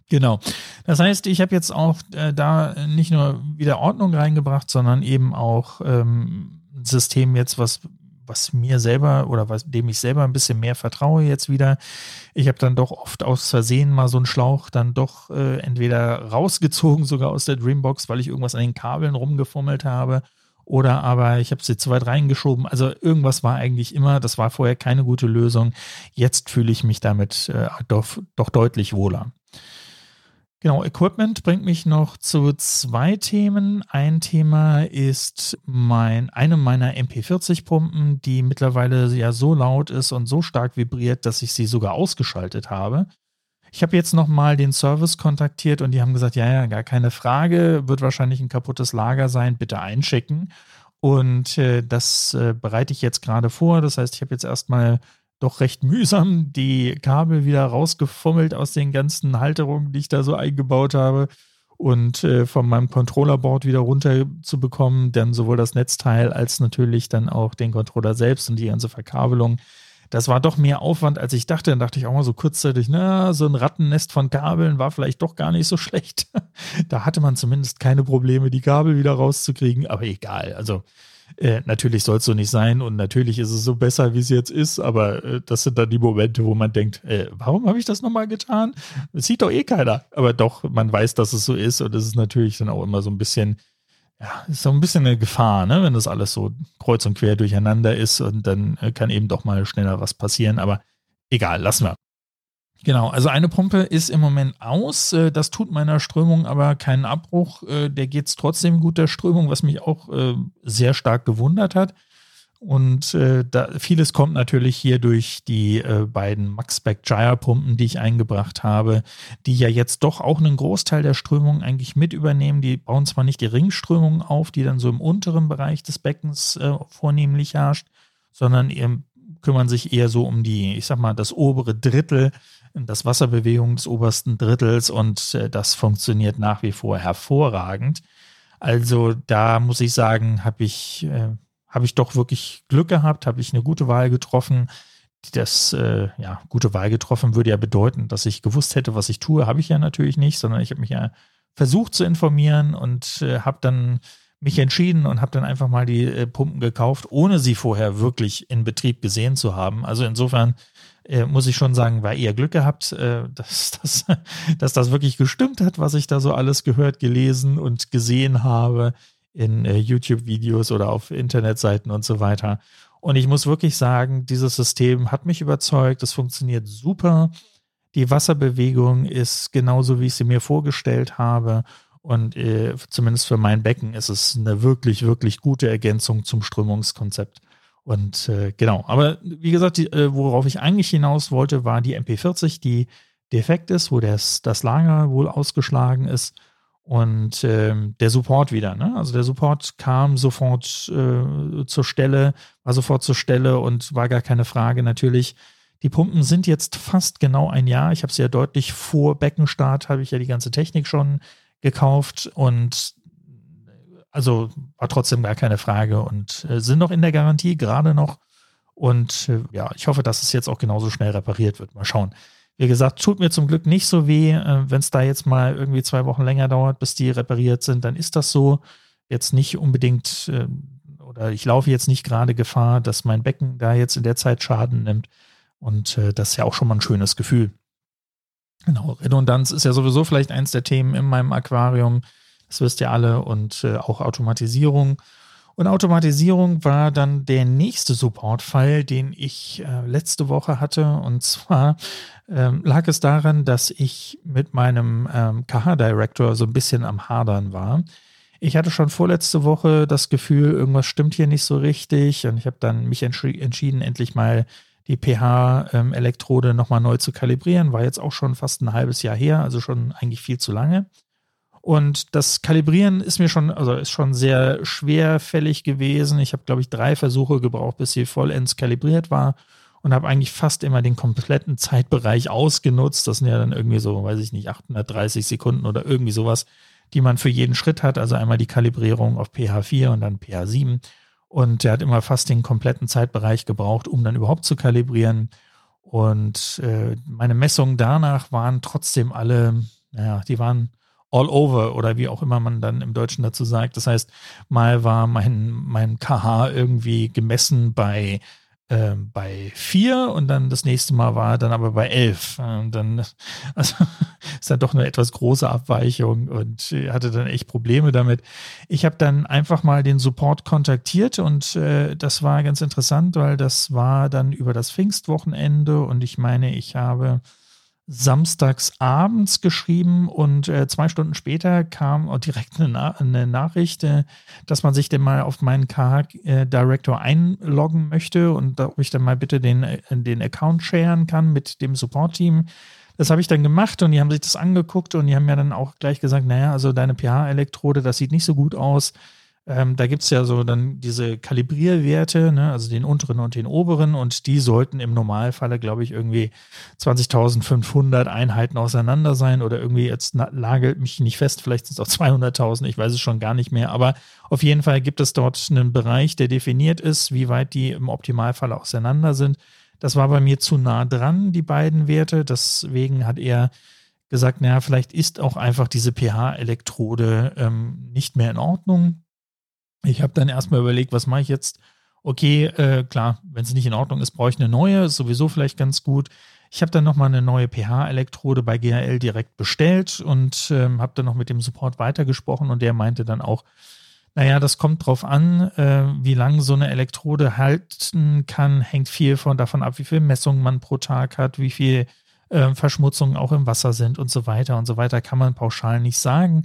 Genau. Das heißt, ich habe jetzt auch äh, da nicht nur wieder Ordnung reingebracht, sondern eben auch ähm, System jetzt, was, was mir selber oder was, dem ich selber ein bisschen mehr vertraue jetzt wieder. Ich habe dann doch oft aus Versehen mal so einen Schlauch dann doch äh, entweder rausgezogen, sogar aus der Dreambox, weil ich irgendwas an den Kabeln rumgefummelt habe. Oder aber ich habe sie zu weit reingeschoben. Also irgendwas war eigentlich immer, das war vorher keine gute Lösung. Jetzt fühle ich mich damit äh, doch, doch deutlich wohler. Genau, Equipment bringt mich noch zu zwei Themen. Ein Thema ist mein, eine meiner MP40-Pumpen, die mittlerweile ja so laut ist und so stark vibriert, dass ich sie sogar ausgeschaltet habe. Ich habe jetzt nochmal den Service kontaktiert und die haben gesagt, ja, ja, gar keine Frage, wird wahrscheinlich ein kaputtes Lager sein, bitte einschicken. Und äh, das äh, bereite ich jetzt gerade vor. Das heißt, ich habe jetzt erstmal doch recht mühsam die Kabel wieder rausgefummelt aus den ganzen Halterungen, die ich da so eingebaut habe und äh, von meinem Controllerboard wieder runter zu bekommen, denn sowohl das Netzteil als natürlich dann auch den Controller selbst und die ganze Verkabelung. Das war doch mehr Aufwand, als ich dachte. Dann dachte ich auch mal so kurzzeitig, na, so ein Rattennest von Kabeln war vielleicht doch gar nicht so schlecht. da hatte man zumindest keine Probleme, die Kabel wieder rauszukriegen, aber egal. Also äh, natürlich soll es so nicht sein und natürlich ist es so besser, wie es jetzt ist, aber äh, das sind dann die Momente, wo man denkt, äh, warum habe ich das nochmal getan? Das sieht doch eh keiner. Aber doch, man weiß, dass es so ist und es ist natürlich dann auch immer so ein bisschen, ja, ist so ein bisschen eine Gefahr, ne? wenn das alles so kreuz und quer durcheinander ist und dann äh, kann eben doch mal schneller was passieren, aber egal, lassen wir. Genau, also eine Pumpe ist im Moment aus. Äh, das tut meiner Strömung aber keinen Abbruch. Äh, der geht es trotzdem gut der Strömung, was mich auch sehr stark gewundert hat. Und da, vieles kommt natürlich hier durch die beiden Maxspec Gyre Pumpen, die ich eingebracht habe, die ja jetzt doch auch einen Großteil der Strömung eigentlich mit übernehmen. Die bauen zwar nicht die Ringströmung auf, die dann so im unteren Bereich des Beckens vornehmlich herrscht, sondern kümmern sich eher so um die, ich sag mal, das obere Drittel das Wasserbewegung des obersten Drittels und äh, das funktioniert nach wie vor hervorragend. Also da muss ich sagen, habe ich, äh, habe ich doch wirklich Glück gehabt, habe ich eine gute Wahl getroffen. Das, äh, ja, gute Wahl getroffen würde ja bedeuten, dass ich gewusst hätte, was ich tue. Habe ich ja natürlich nicht, sondern ich habe mich ja versucht zu informieren und äh, habe dann mich entschieden und habe dann einfach mal die äh, Pumpen gekauft, ohne sie vorher wirklich in Betrieb gesehen zu haben. Also insofern äh, muss ich schon sagen, war eher Glück gehabt, äh, dass, das, dass das wirklich gestimmt hat, was ich da so alles gehört, gelesen und gesehen habe in äh, YouTube-Videos oder auf Internetseiten und so weiter. Und ich muss wirklich sagen, dieses System hat mich überzeugt, es funktioniert super. Die Wasserbewegung ist genauso, wie ich sie mir vorgestellt habe. Und äh, zumindest für mein Becken ist es eine wirklich, wirklich gute Ergänzung zum Strömungskonzept. Und äh, genau, aber wie gesagt, die, äh, worauf ich eigentlich hinaus wollte, war die MP40, die defekt ist, wo das, das Lager wohl ausgeschlagen ist und ähm, der Support wieder. Ne? Also der Support kam sofort äh, zur Stelle, war sofort zur Stelle und war gar keine Frage natürlich. Die Pumpen sind jetzt fast genau ein Jahr. Ich habe sie ja deutlich vor Beckenstart, habe ich ja die ganze Technik schon gekauft und also war trotzdem gar keine Frage und äh, sind noch in der Garantie, gerade noch. Und äh, ja, ich hoffe, dass es jetzt auch genauso schnell repariert wird. Mal schauen. Wie gesagt, tut mir zum Glück nicht so weh. Äh, Wenn es da jetzt mal irgendwie zwei Wochen länger dauert, bis die repariert sind, dann ist das so. Jetzt nicht unbedingt, äh, oder ich laufe jetzt nicht gerade Gefahr, dass mein Becken da jetzt in der Zeit Schaden nimmt. Und äh, das ist ja auch schon mal ein schönes Gefühl. Genau, Redundanz ist ja sowieso vielleicht eins der Themen in meinem Aquarium. Das wisst ihr alle und äh, auch Automatisierung. Und Automatisierung war dann der nächste Support-Fall, den ich äh, letzte Woche hatte. Und zwar ähm, lag es daran, dass ich mit meinem ähm, KH-Director so ein bisschen am Hadern war. Ich hatte schon vorletzte Woche das Gefühl, irgendwas stimmt hier nicht so richtig. Und ich habe dann mich entschieden, endlich mal die pH-Elektrode ähm, nochmal neu zu kalibrieren. War jetzt auch schon fast ein halbes Jahr her, also schon eigentlich viel zu lange. Und das Kalibrieren ist mir schon, also ist schon sehr schwerfällig gewesen. Ich habe, glaube ich, drei Versuche gebraucht, bis sie vollends kalibriert war und habe eigentlich fast immer den kompletten Zeitbereich ausgenutzt. Das sind ja dann irgendwie so, weiß ich nicht, 830 Sekunden oder irgendwie sowas, die man für jeden Schritt hat. Also einmal die Kalibrierung auf pH 4 und dann pH 7. Und der hat immer fast den kompletten Zeitbereich gebraucht, um dann überhaupt zu kalibrieren. Und äh, meine Messungen danach waren trotzdem alle, naja, die waren all over oder wie auch immer man dann im Deutschen dazu sagt. Das heißt, mal war mein, mein KH irgendwie gemessen bei äh, bei vier und dann das nächste Mal war dann aber bei elf. Und dann also, ist dann doch eine etwas große Abweichung und hatte dann echt Probleme damit. Ich habe dann einfach mal den Support kontaktiert und äh, das war ganz interessant, weil das war dann über das Pfingstwochenende und ich meine, ich habe samstags abends geschrieben und äh, zwei Stunden später kam auch direkt eine, Na eine Nachricht, äh, dass man sich denn mal auf meinen KH-Director einloggen möchte und ob ich dann mal bitte den, äh, den Account sharen kann mit dem Support-Team. Das habe ich dann gemacht und die haben sich das angeguckt und die haben mir dann auch gleich gesagt, naja, also deine pH-Elektrode, das sieht nicht so gut aus. Ähm, da gibt es ja so dann diese Kalibrierwerte, ne, also den unteren und den oberen, und die sollten im Normalfalle, glaube ich, irgendwie 20.500 Einheiten auseinander sein oder irgendwie, jetzt lagelt mich nicht fest, vielleicht sind es auch 200.000, ich weiß es schon gar nicht mehr, aber auf jeden Fall gibt es dort einen Bereich, der definiert ist, wie weit die im Optimalfall auseinander sind. Das war bei mir zu nah dran, die beiden Werte, deswegen hat er gesagt, naja, vielleicht ist auch einfach diese pH-Elektrode ähm, nicht mehr in Ordnung. Ich habe dann erstmal überlegt, was mache ich jetzt? Okay, äh, klar, wenn es nicht in Ordnung ist, brauche ich eine neue, ist sowieso vielleicht ganz gut. Ich habe dann nochmal eine neue pH-Elektrode bei GHL direkt bestellt und ähm, habe dann noch mit dem Support weitergesprochen und der meinte dann auch, naja, das kommt drauf an, äh, wie lange so eine Elektrode halten kann, hängt viel von davon ab, wie viel Messungen man pro Tag hat, wie viel äh, Verschmutzungen auch im Wasser sind und so weiter und so weiter, kann man pauschal nicht sagen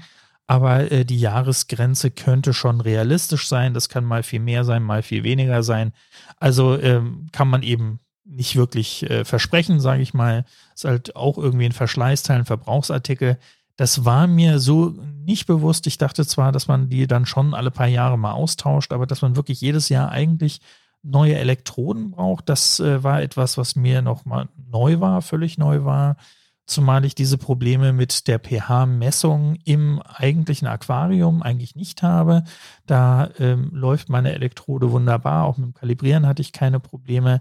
aber äh, die Jahresgrenze könnte schon realistisch sein. Das kann mal viel mehr sein, mal viel weniger sein. Also ähm, kann man eben nicht wirklich äh, versprechen, sage ich mal. Ist halt auch irgendwie ein Verschleißteil, ein Verbrauchsartikel. Das war mir so nicht bewusst. Ich dachte zwar, dass man die dann schon alle paar Jahre mal austauscht, aber dass man wirklich jedes Jahr eigentlich neue Elektroden braucht, das äh, war etwas, was mir noch mal neu war, völlig neu war zumal ich diese Probleme mit der pH-Messung im eigentlichen Aquarium eigentlich nicht habe. Da ähm, läuft meine Elektrode wunderbar, auch mit dem Kalibrieren hatte ich keine Probleme.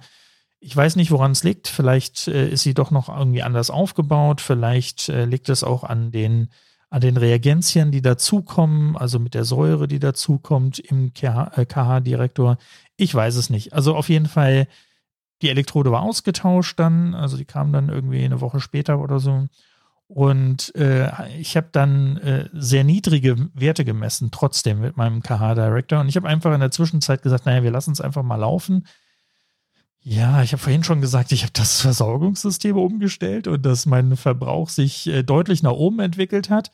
Ich weiß nicht, woran es liegt. Vielleicht äh, ist sie doch noch irgendwie anders aufgebaut. Vielleicht äh, liegt es auch an den, an den Reagenzien, die dazukommen, also mit der Säure, die dazukommt im KH-Direktor. Äh, ich weiß es nicht. Also auf jeden Fall die Elektrode war ausgetauscht dann, also die kam dann irgendwie eine Woche später oder so. Und äh, ich habe dann äh, sehr niedrige Werte gemessen, trotzdem mit meinem KH-Director. Und ich habe einfach in der Zwischenzeit gesagt, naja, wir lassen es einfach mal laufen. Ja, ich habe vorhin schon gesagt, ich habe das Versorgungssystem umgestellt und dass mein Verbrauch sich äh, deutlich nach oben entwickelt hat.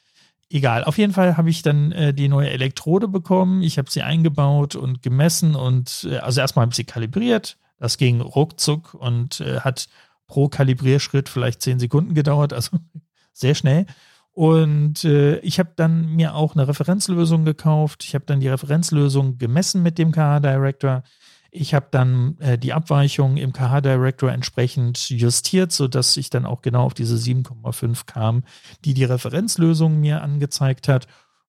Egal, auf jeden Fall habe ich dann äh, die neue Elektrode bekommen. Ich habe sie eingebaut und gemessen und äh, also erstmal habe ich sie kalibriert, das ging ruckzuck und äh, hat pro Kalibrierschritt vielleicht zehn Sekunden gedauert, also sehr schnell. Und äh, ich habe dann mir auch eine Referenzlösung gekauft. Ich habe dann die Referenzlösung gemessen mit dem KH Director. Ich habe dann äh, die Abweichung im KH Director entsprechend justiert, sodass ich dann auch genau auf diese 7,5 kam, die die Referenzlösung mir angezeigt hat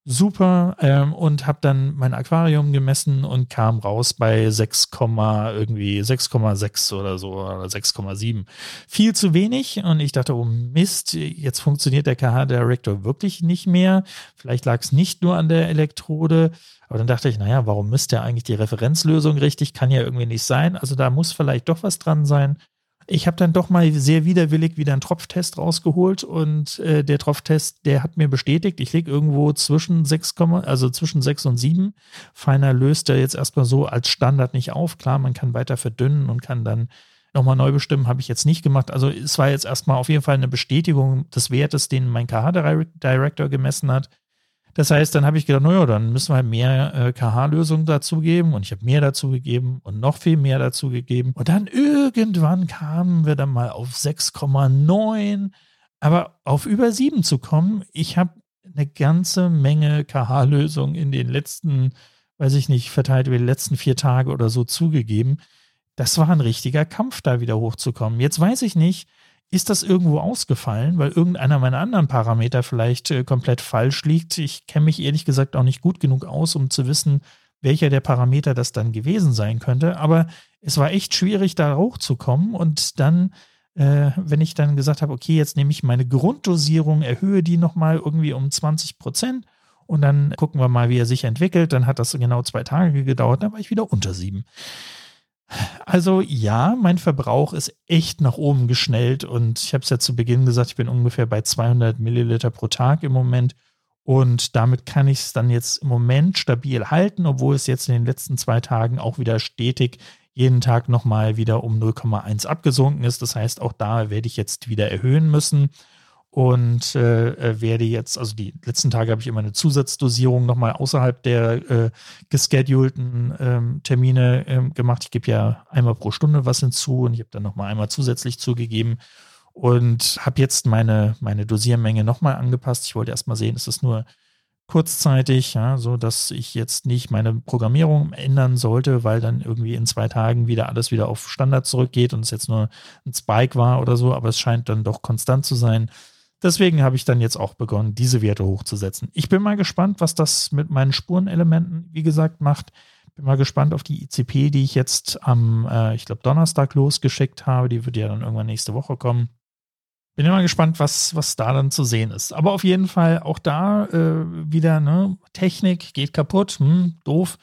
super ähm, und habe dann mein Aquarium gemessen und kam raus bei 6, irgendwie 6,6 oder so oder 6,7. Viel zu wenig und ich dachte, oh Mist, jetzt funktioniert der KH-Director wirklich nicht mehr. Vielleicht lag es nicht nur an der Elektrode, aber dann dachte ich, naja, warum müsste eigentlich die Referenzlösung richtig? Kann ja irgendwie nicht sein. Also da muss vielleicht doch was dran sein. Ich habe dann doch mal sehr widerwillig wieder einen Tropftest rausgeholt und äh, der Tropftest, der hat mir bestätigt, ich liege irgendwo zwischen 6, also zwischen 6 und 7. Feiner löst er jetzt erstmal so als Standard nicht auf. Klar, man kann weiter verdünnen und kann dann nochmal neu bestimmen, habe ich jetzt nicht gemacht. Also es war jetzt erstmal auf jeden Fall eine Bestätigung des Wertes, den mein KH-Director gemessen hat. Das heißt, dann habe ich gedacht, naja, dann müssen wir halt mehr äh, KH-Lösungen dazugeben und ich habe mehr dazu gegeben und noch viel mehr dazu gegeben. Und dann irgendwann kamen wir dann mal auf 6,9. Aber auf über 7 zu kommen, ich habe eine ganze Menge KH-Lösungen in den letzten, weiß ich nicht, verteilt über die letzten vier Tage oder so zugegeben. Das war ein richtiger Kampf, da wieder hochzukommen. Jetzt weiß ich nicht, ist das irgendwo ausgefallen, weil irgendeiner meiner anderen Parameter vielleicht äh, komplett falsch liegt? Ich kenne mich ehrlich gesagt auch nicht gut genug aus, um zu wissen, welcher der Parameter das dann gewesen sein könnte. Aber es war echt schwierig, da hochzukommen. Und dann, äh, wenn ich dann gesagt habe, okay, jetzt nehme ich meine Grunddosierung, erhöhe die nochmal irgendwie um 20 Prozent und dann gucken wir mal, wie er sich entwickelt, dann hat das genau zwei Tage gedauert, dann war ich wieder unter sieben. Also ja, mein Verbrauch ist echt nach oben geschnellt und ich habe es ja zu Beginn gesagt, ich bin ungefähr bei 200 Milliliter pro Tag im Moment und damit kann ich es dann jetzt im Moment stabil halten, obwohl es jetzt in den letzten zwei Tagen auch wieder stetig jeden Tag nochmal wieder um 0,1 abgesunken ist. Das heißt, auch da werde ich jetzt wieder erhöhen müssen und äh, äh, werde jetzt, also die letzten Tage habe ich immer eine Zusatzdosierung nochmal außerhalb der äh, geschedulten ähm, Termine ähm, gemacht. Ich gebe ja einmal pro Stunde was hinzu und ich habe dann nochmal einmal zusätzlich zugegeben und habe jetzt meine, meine Dosiermenge nochmal angepasst. Ich wollte erstmal sehen, ist es nur kurzzeitig, ja, so dass ich jetzt nicht meine Programmierung ändern sollte, weil dann irgendwie in zwei Tagen wieder alles wieder auf Standard zurückgeht und es jetzt nur ein Spike war oder so, aber es scheint dann doch konstant zu sein. Deswegen habe ich dann jetzt auch begonnen, diese Werte hochzusetzen. Ich bin mal gespannt, was das mit meinen Spurenelementen, wie gesagt, macht. Bin mal gespannt auf die ICP, die ich jetzt am, äh, ich glaube, Donnerstag losgeschickt habe. Die wird ja dann irgendwann nächste Woche kommen. Bin immer gespannt, was, was da dann zu sehen ist. Aber auf jeden Fall auch da äh, wieder, ne, Technik geht kaputt, hm, doof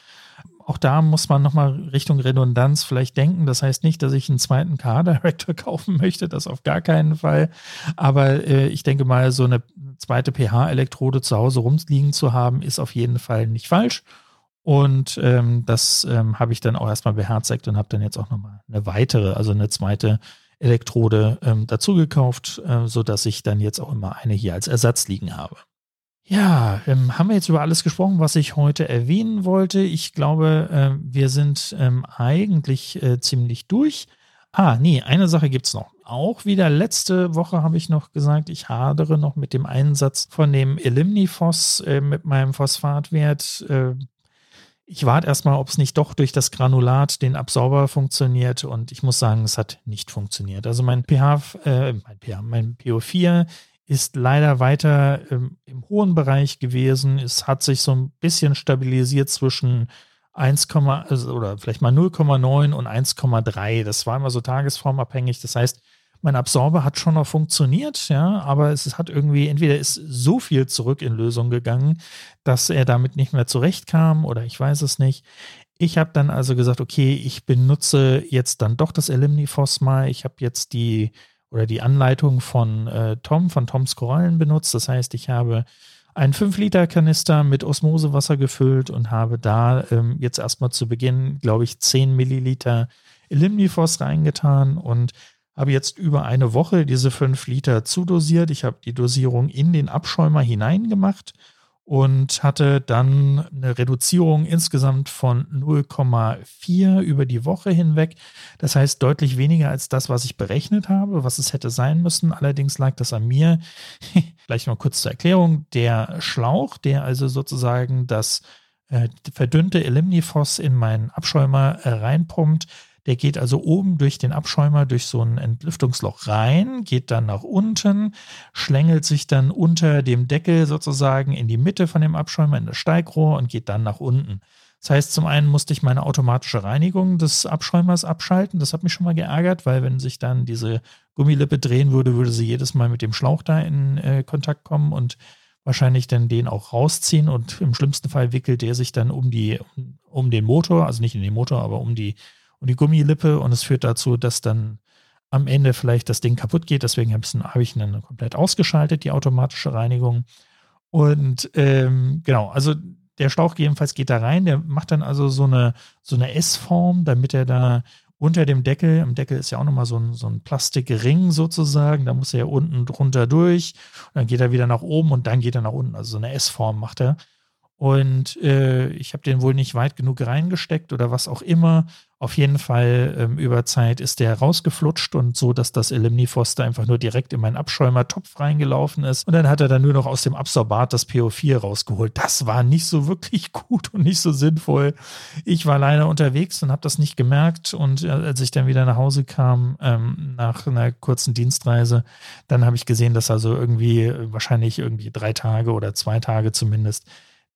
auch da muss man nochmal Richtung Redundanz vielleicht denken. Das heißt nicht, dass ich einen zweiten Car-Director kaufen möchte, das auf gar keinen Fall. Aber äh, ich denke mal, so eine zweite pH-Elektrode zu Hause rumliegen zu haben, ist auf jeden Fall nicht falsch. Und ähm, das ähm, habe ich dann auch erstmal beherzigt und habe dann jetzt auch nochmal eine weitere, also eine zweite Elektrode ähm, dazu äh, sodass ich dann jetzt auch immer eine hier als Ersatz liegen habe. Ja, ähm, haben wir jetzt über alles gesprochen, was ich heute erwähnen wollte. Ich glaube, äh, wir sind ähm, eigentlich äh, ziemlich durch. Ah, nee, eine Sache gibt es noch. Auch wieder letzte Woche habe ich noch gesagt, ich hadere noch mit dem Einsatz von dem Elimnifos äh, mit meinem Phosphatwert. Äh, ich warte erstmal, ob es nicht doch durch das Granulat, den Absorber funktioniert und ich muss sagen, es hat nicht funktioniert. Also mein pH, äh, mein pH, mein PO4 ist leider weiter ähm, im hohen Bereich gewesen. Es hat sich so ein bisschen stabilisiert zwischen 1, also, oder vielleicht mal 0,9 und 1,3. Das war immer so tagesformabhängig. Das heißt, mein Absorber hat schon noch funktioniert, ja, aber es hat irgendwie, entweder ist so viel zurück in Lösung gegangen, dass er damit nicht mehr zurechtkam oder ich weiß es nicht. Ich habe dann also gesagt, okay, ich benutze jetzt dann doch das Elimnifos mal. Ich habe jetzt die oder die Anleitung von äh, Tom, von Toms Korallen benutzt. Das heißt, ich habe einen 5-Liter-Kanister mit Osmosewasser gefüllt und habe da ähm, jetzt erstmal zu Beginn, glaube ich, 10 Milliliter Elimnifos reingetan und habe jetzt über eine Woche diese 5 Liter zudosiert. Ich habe die Dosierung in den Abschäumer hineingemacht und hatte dann eine Reduzierung insgesamt von 0,4 über die Woche hinweg. Das heißt deutlich weniger als das, was ich berechnet habe, was es hätte sein müssen. Allerdings lag das an mir. Vielleicht mal kurz zur Erklärung. Der Schlauch, der also sozusagen das äh, verdünnte Elimnifos in meinen Abschäumer äh, reinpumpt, der geht also oben durch den Abschäumer, durch so ein Entlüftungsloch rein, geht dann nach unten, schlängelt sich dann unter dem Deckel sozusagen in die Mitte von dem Abschäumer, in das Steigrohr und geht dann nach unten. Das heißt, zum einen musste ich meine automatische Reinigung des Abschäumers abschalten. Das hat mich schon mal geärgert, weil wenn sich dann diese Gummilippe drehen würde, würde sie jedes Mal mit dem Schlauch da in äh, Kontakt kommen und wahrscheinlich dann den auch rausziehen und im schlimmsten Fall wickelt der sich dann um die um, den Motor, also nicht in den Motor, aber um die und die Gummilippe und es führt dazu, dass dann am Ende vielleicht das Ding kaputt geht. Deswegen habe ich ihn dann komplett ausgeschaltet, die automatische Reinigung. Und ähm, genau, also der Schlauch jedenfalls geht da rein, der macht dann also so eine, so eine S-Form, damit er da unter dem Deckel, im Deckel ist ja auch nochmal so ein, so ein Plastikring sozusagen, da muss er ja unten drunter durch, dann geht er wieder nach oben und dann geht er nach unten, also so eine S-Form macht er. Und äh, ich habe den wohl nicht weit genug reingesteckt oder was auch immer. Auf jeden Fall ähm, über Zeit ist der rausgeflutscht und so, dass das Elimnifoster einfach nur direkt in meinen Abschäumertopf reingelaufen ist. Und dann hat er dann nur noch aus dem Absorbat das PO4 rausgeholt. Das war nicht so wirklich gut und nicht so sinnvoll. Ich war leider unterwegs und habe das nicht gemerkt. Und äh, als ich dann wieder nach Hause kam, ähm, nach einer kurzen Dienstreise, dann habe ich gesehen, dass also irgendwie äh, wahrscheinlich irgendwie drei Tage oder zwei Tage zumindest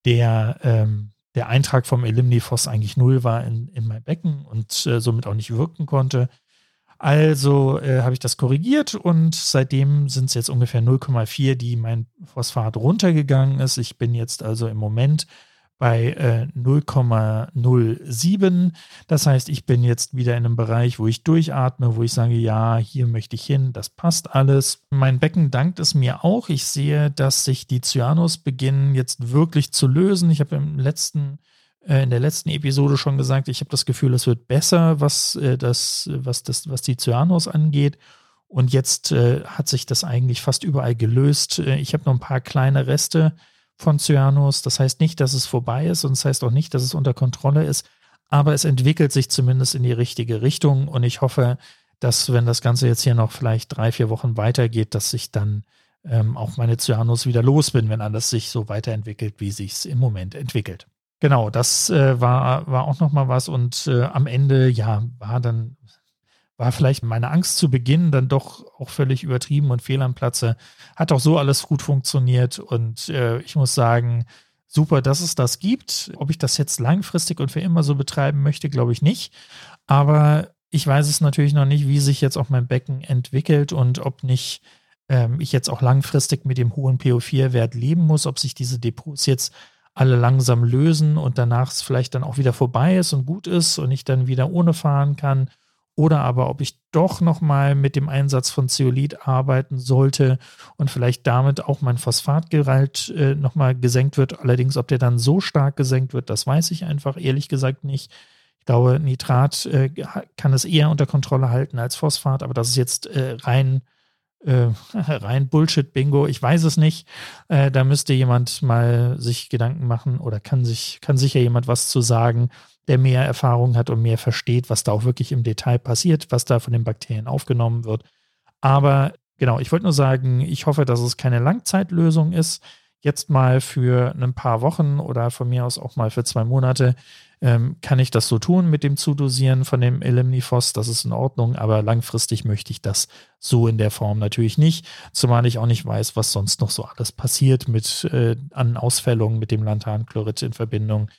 der, ähm, der Eintrag vom Elimnifos eigentlich null war in, in mein Becken und äh, somit auch nicht wirken konnte. Also äh, habe ich das korrigiert und seitdem sind es jetzt ungefähr 0,4, die mein Phosphat runtergegangen ist. Ich bin jetzt also im Moment bei äh, 0,07. Das heißt, ich bin jetzt wieder in einem Bereich, wo ich durchatme, wo ich sage, ja, hier möchte ich hin, das passt alles. Mein Becken dankt es mir auch. Ich sehe, dass sich die Cyanus beginnen jetzt wirklich zu lösen. Ich habe im letzten äh, in der letzten Episode schon gesagt, ich habe das Gefühl, es wird besser, was äh, das, was das, was die Cyanus angeht. Und jetzt äh, hat sich das eigentlich fast überall gelöst. Äh, ich habe noch ein paar kleine Reste von Cyanus. Das heißt nicht, dass es vorbei ist und das heißt auch nicht, dass es unter Kontrolle ist, aber es entwickelt sich zumindest in die richtige Richtung und ich hoffe, dass wenn das Ganze jetzt hier noch vielleicht drei, vier Wochen weitergeht, dass ich dann ähm, auch meine Cyanus wieder los bin, wenn alles sich so weiterentwickelt, wie sich es im Moment entwickelt. Genau, das äh, war, war auch nochmal was und äh, am Ende, ja, war dann war vielleicht meine Angst zu Beginn dann doch auch völlig übertrieben und fehl am Platze. Hat auch so alles gut funktioniert und äh, ich muss sagen, super, dass es das gibt. Ob ich das jetzt langfristig und für immer so betreiben möchte, glaube ich nicht. Aber ich weiß es natürlich noch nicht, wie sich jetzt auch mein Becken entwickelt und ob nicht ähm, ich jetzt auch langfristig mit dem hohen PO4-Wert leben muss, ob sich diese Depots jetzt alle langsam lösen und danach es vielleicht dann auch wieder vorbei ist und gut ist und ich dann wieder ohne fahren kann oder aber ob ich doch nochmal mit dem Einsatz von Zeolit arbeiten sollte und vielleicht damit auch mein Phosphatgehalt äh, nochmal gesenkt wird. Allerdings, ob der dann so stark gesenkt wird, das weiß ich einfach ehrlich gesagt nicht. Ich glaube, Nitrat äh, kann es eher unter Kontrolle halten als Phosphat, aber das ist jetzt äh, rein äh, rein Bullshit-Bingo. Ich weiß es nicht. Äh, da müsste jemand mal sich Gedanken machen oder kann sich, kann sicher jemand was zu sagen, der mehr Erfahrung hat und mehr versteht, was da auch wirklich im Detail passiert, was da von den Bakterien aufgenommen wird. Aber genau, ich wollte nur sagen, ich hoffe, dass es keine Langzeitlösung ist. Jetzt mal für ein paar Wochen oder von mir aus auch mal für zwei Monate ähm, kann ich das so tun mit dem Zudosieren von dem Elimnifos. Das ist in Ordnung, aber langfristig möchte ich das so in der Form natürlich nicht. Zumal ich auch nicht weiß, was sonst noch so alles passiert mit äh, an Ausfällungen mit dem Lantanchlorid in Verbindung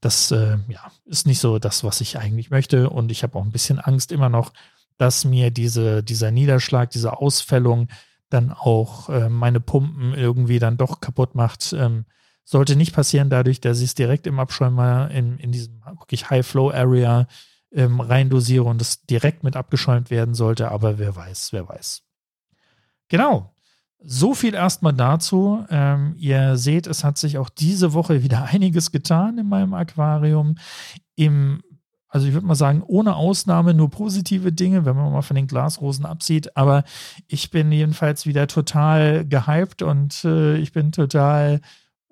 das äh, ja, ist nicht so das, was ich eigentlich möchte. Und ich habe auch ein bisschen Angst immer noch, dass mir diese, dieser Niederschlag, diese Ausfällung dann auch äh, meine Pumpen irgendwie dann doch kaputt macht. Ähm, sollte nicht passieren, dadurch, dass ich es direkt im Abschäumer in, in diesem wirklich High-Flow-Area ähm, reindosiere und es direkt mit abgeschäumt werden sollte. Aber wer weiß, wer weiß. Genau. So viel erstmal dazu. Ähm, ihr seht, es hat sich auch diese Woche wieder einiges getan in meinem Aquarium. Im, also ich würde mal sagen, ohne Ausnahme nur positive Dinge, wenn man mal von den Glasrosen absieht. Aber ich bin jedenfalls wieder total gehypt und äh, ich bin total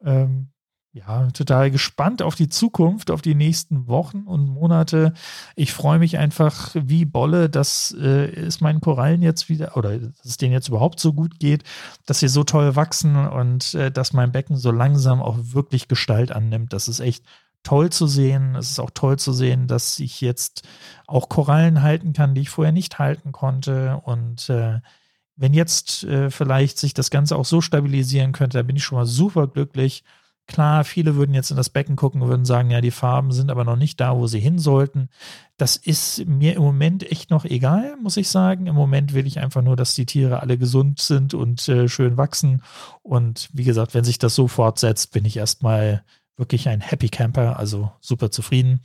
ähm, ja, total gespannt auf die Zukunft, auf die nächsten Wochen und Monate. Ich freue mich einfach wie Bolle, dass äh, es meinen Korallen jetzt wieder oder dass es denen jetzt überhaupt so gut geht, dass sie so toll wachsen und äh, dass mein Becken so langsam auch wirklich Gestalt annimmt. Das ist echt toll zu sehen. Es ist auch toll zu sehen, dass ich jetzt auch Korallen halten kann, die ich vorher nicht halten konnte. Und äh, wenn jetzt äh, vielleicht sich das Ganze auch so stabilisieren könnte, da bin ich schon mal super glücklich. Klar, viele würden jetzt in das Becken gucken und würden sagen, ja, die Farben sind aber noch nicht da, wo sie hin sollten. Das ist mir im Moment echt noch egal, muss ich sagen. Im Moment will ich einfach nur, dass die Tiere alle gesund sind und äh, schön wachsen. Und wie gesagt, wenn sich das so fortsetzt, bin ich erstmal wirklich ein Happy Camper, also super zufrieden.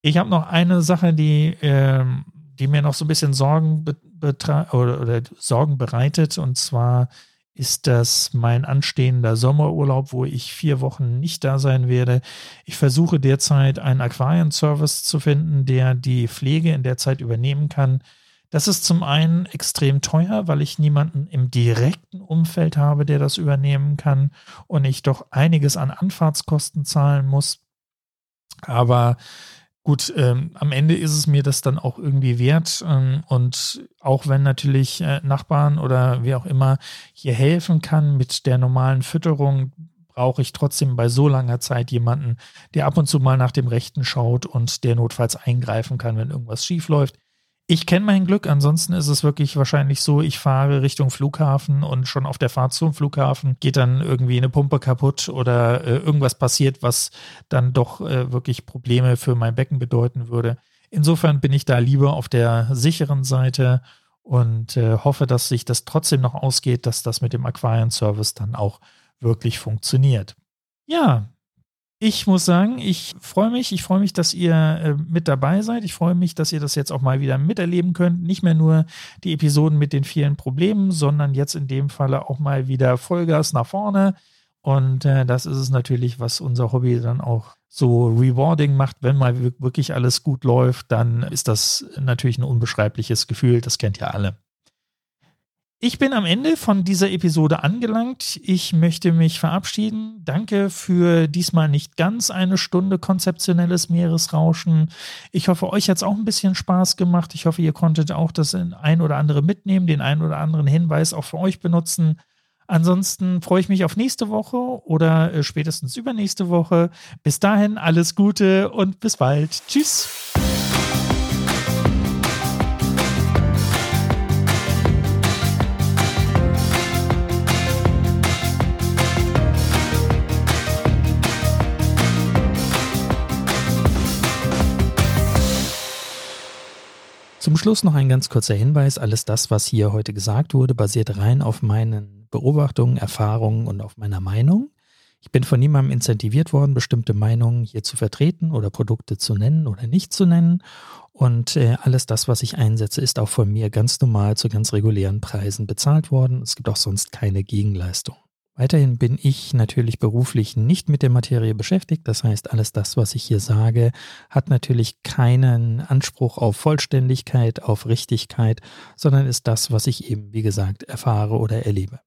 Ich habe noch eine Sache, die, äh, die mir noch so ein bisschen Sorgen oder, oder Sorgen bereitet. Und zwar ist das mein anstehender Sommerurlaub, wo ich vier Wochen nicht da sein werde. Ich versuche derzeit einen Aquarienservice zu finden, der die Pflege in der Zeit übernehmen kann. Das ist zum einen extrem teuer, weil ich niemanden im direkten Umfeld habe, der das übernehmen kann und ich doch einiges an Anfahrtskosten zahlen muss. Aber gut, ähm, am Ende ist es mir das dann auch irgendwie wert. Ähm, und auch wenn natürlich äh, Nachbarn oder wer auch immer hier helfen kann mit der normalen Fütterung, brauche ich trotzdem bei so langer Zeit jemanden, der ab und zu mal nach dem Rechten schaut und der notfalls eingreifen kann, wenn irgendwas schief läuft. Ich kenne mein Glück, ansonsten ist es wirklich wahrscheinlich so, ich fahre Richtung Flughafen und schon auf der Fahrt zum Flughafen geht dann irgendwie eine Pumpe kaputt oder äh, irgendwas passiert, was dann doch äh, wirklich Probleme für mein Becken bedeuten würde. Insofern bin ich da lieber auf der sicheren Seite und äh, hoffe, dass sich das trotzdem noch ausgeht, dass das mit dem Aquarienservice dann auch wirklich funktioniert. Ja, ich muss sagen, ich freue mich. Ich freue mich, dass ihr äh, mit dabei seid. Ich freue mich, dass ihr das jetzt auch mal wieder miterleben könnt. Nicht mehr nur die Episoden mit den vielen Problemen, sondern jetzt in dem Falle auch mal wieder Vollgas nach vorne. Und äh, das ist es natürlich, was unser Hobby dann auch so rewarding macht. Wenn mal wirklich alles gut läuft, dann ist das natürlich ein unbeschreibliches Gefühl. Das kennt ihr alle. Ich bin am Ende von dieser Episode angelangt. Ich möchte mich verabschieden. Danke für diesmal nicht ganz eine Stunde konzeptionelles Meeresrauschen. Ich hoffe, euch hat es auch ein bisschen Spaß gemacht. Ich hoffe, ihr konntet auch das ein oder andere mitnehmen, den ein oder anderen Hinweis auch für euch benutzen. Ansonsten freue ich mich auf nächste Woche oder äh, spätestens übernächste Woche. Bis dahin alles Gute und bis bald. Tschüss. Zum Schluss noch ein ganz kurzer Hinweis. Alles das, was hier heute gesagt wurde, basiert rein auf meinen Beobachtungen, Erfahrungen und auf meiner Meinung. Ich bin von niemandem incentiviert worden, bestimmte Meinungen hier zu vertreten oder Produkte zu nennen oder nicht zu nennen. Und äh, alles das, was ich einsetze, ist auch von mir ganz normal zu ganz regulären Preisen bezahlt worden. Es gibt auch sonst keine Gegenleistung. Weiterhin bin ich natürlich beruflich nicht mit der Materie beschäftigt. Das heißt, alles das, was ich hier sage, hat natürlich keinen Anspruch auf Vollständigkeit, auf Richtigkeit, sondern ist das, was ich eben, wie gesagt, erfahre oder erlebe.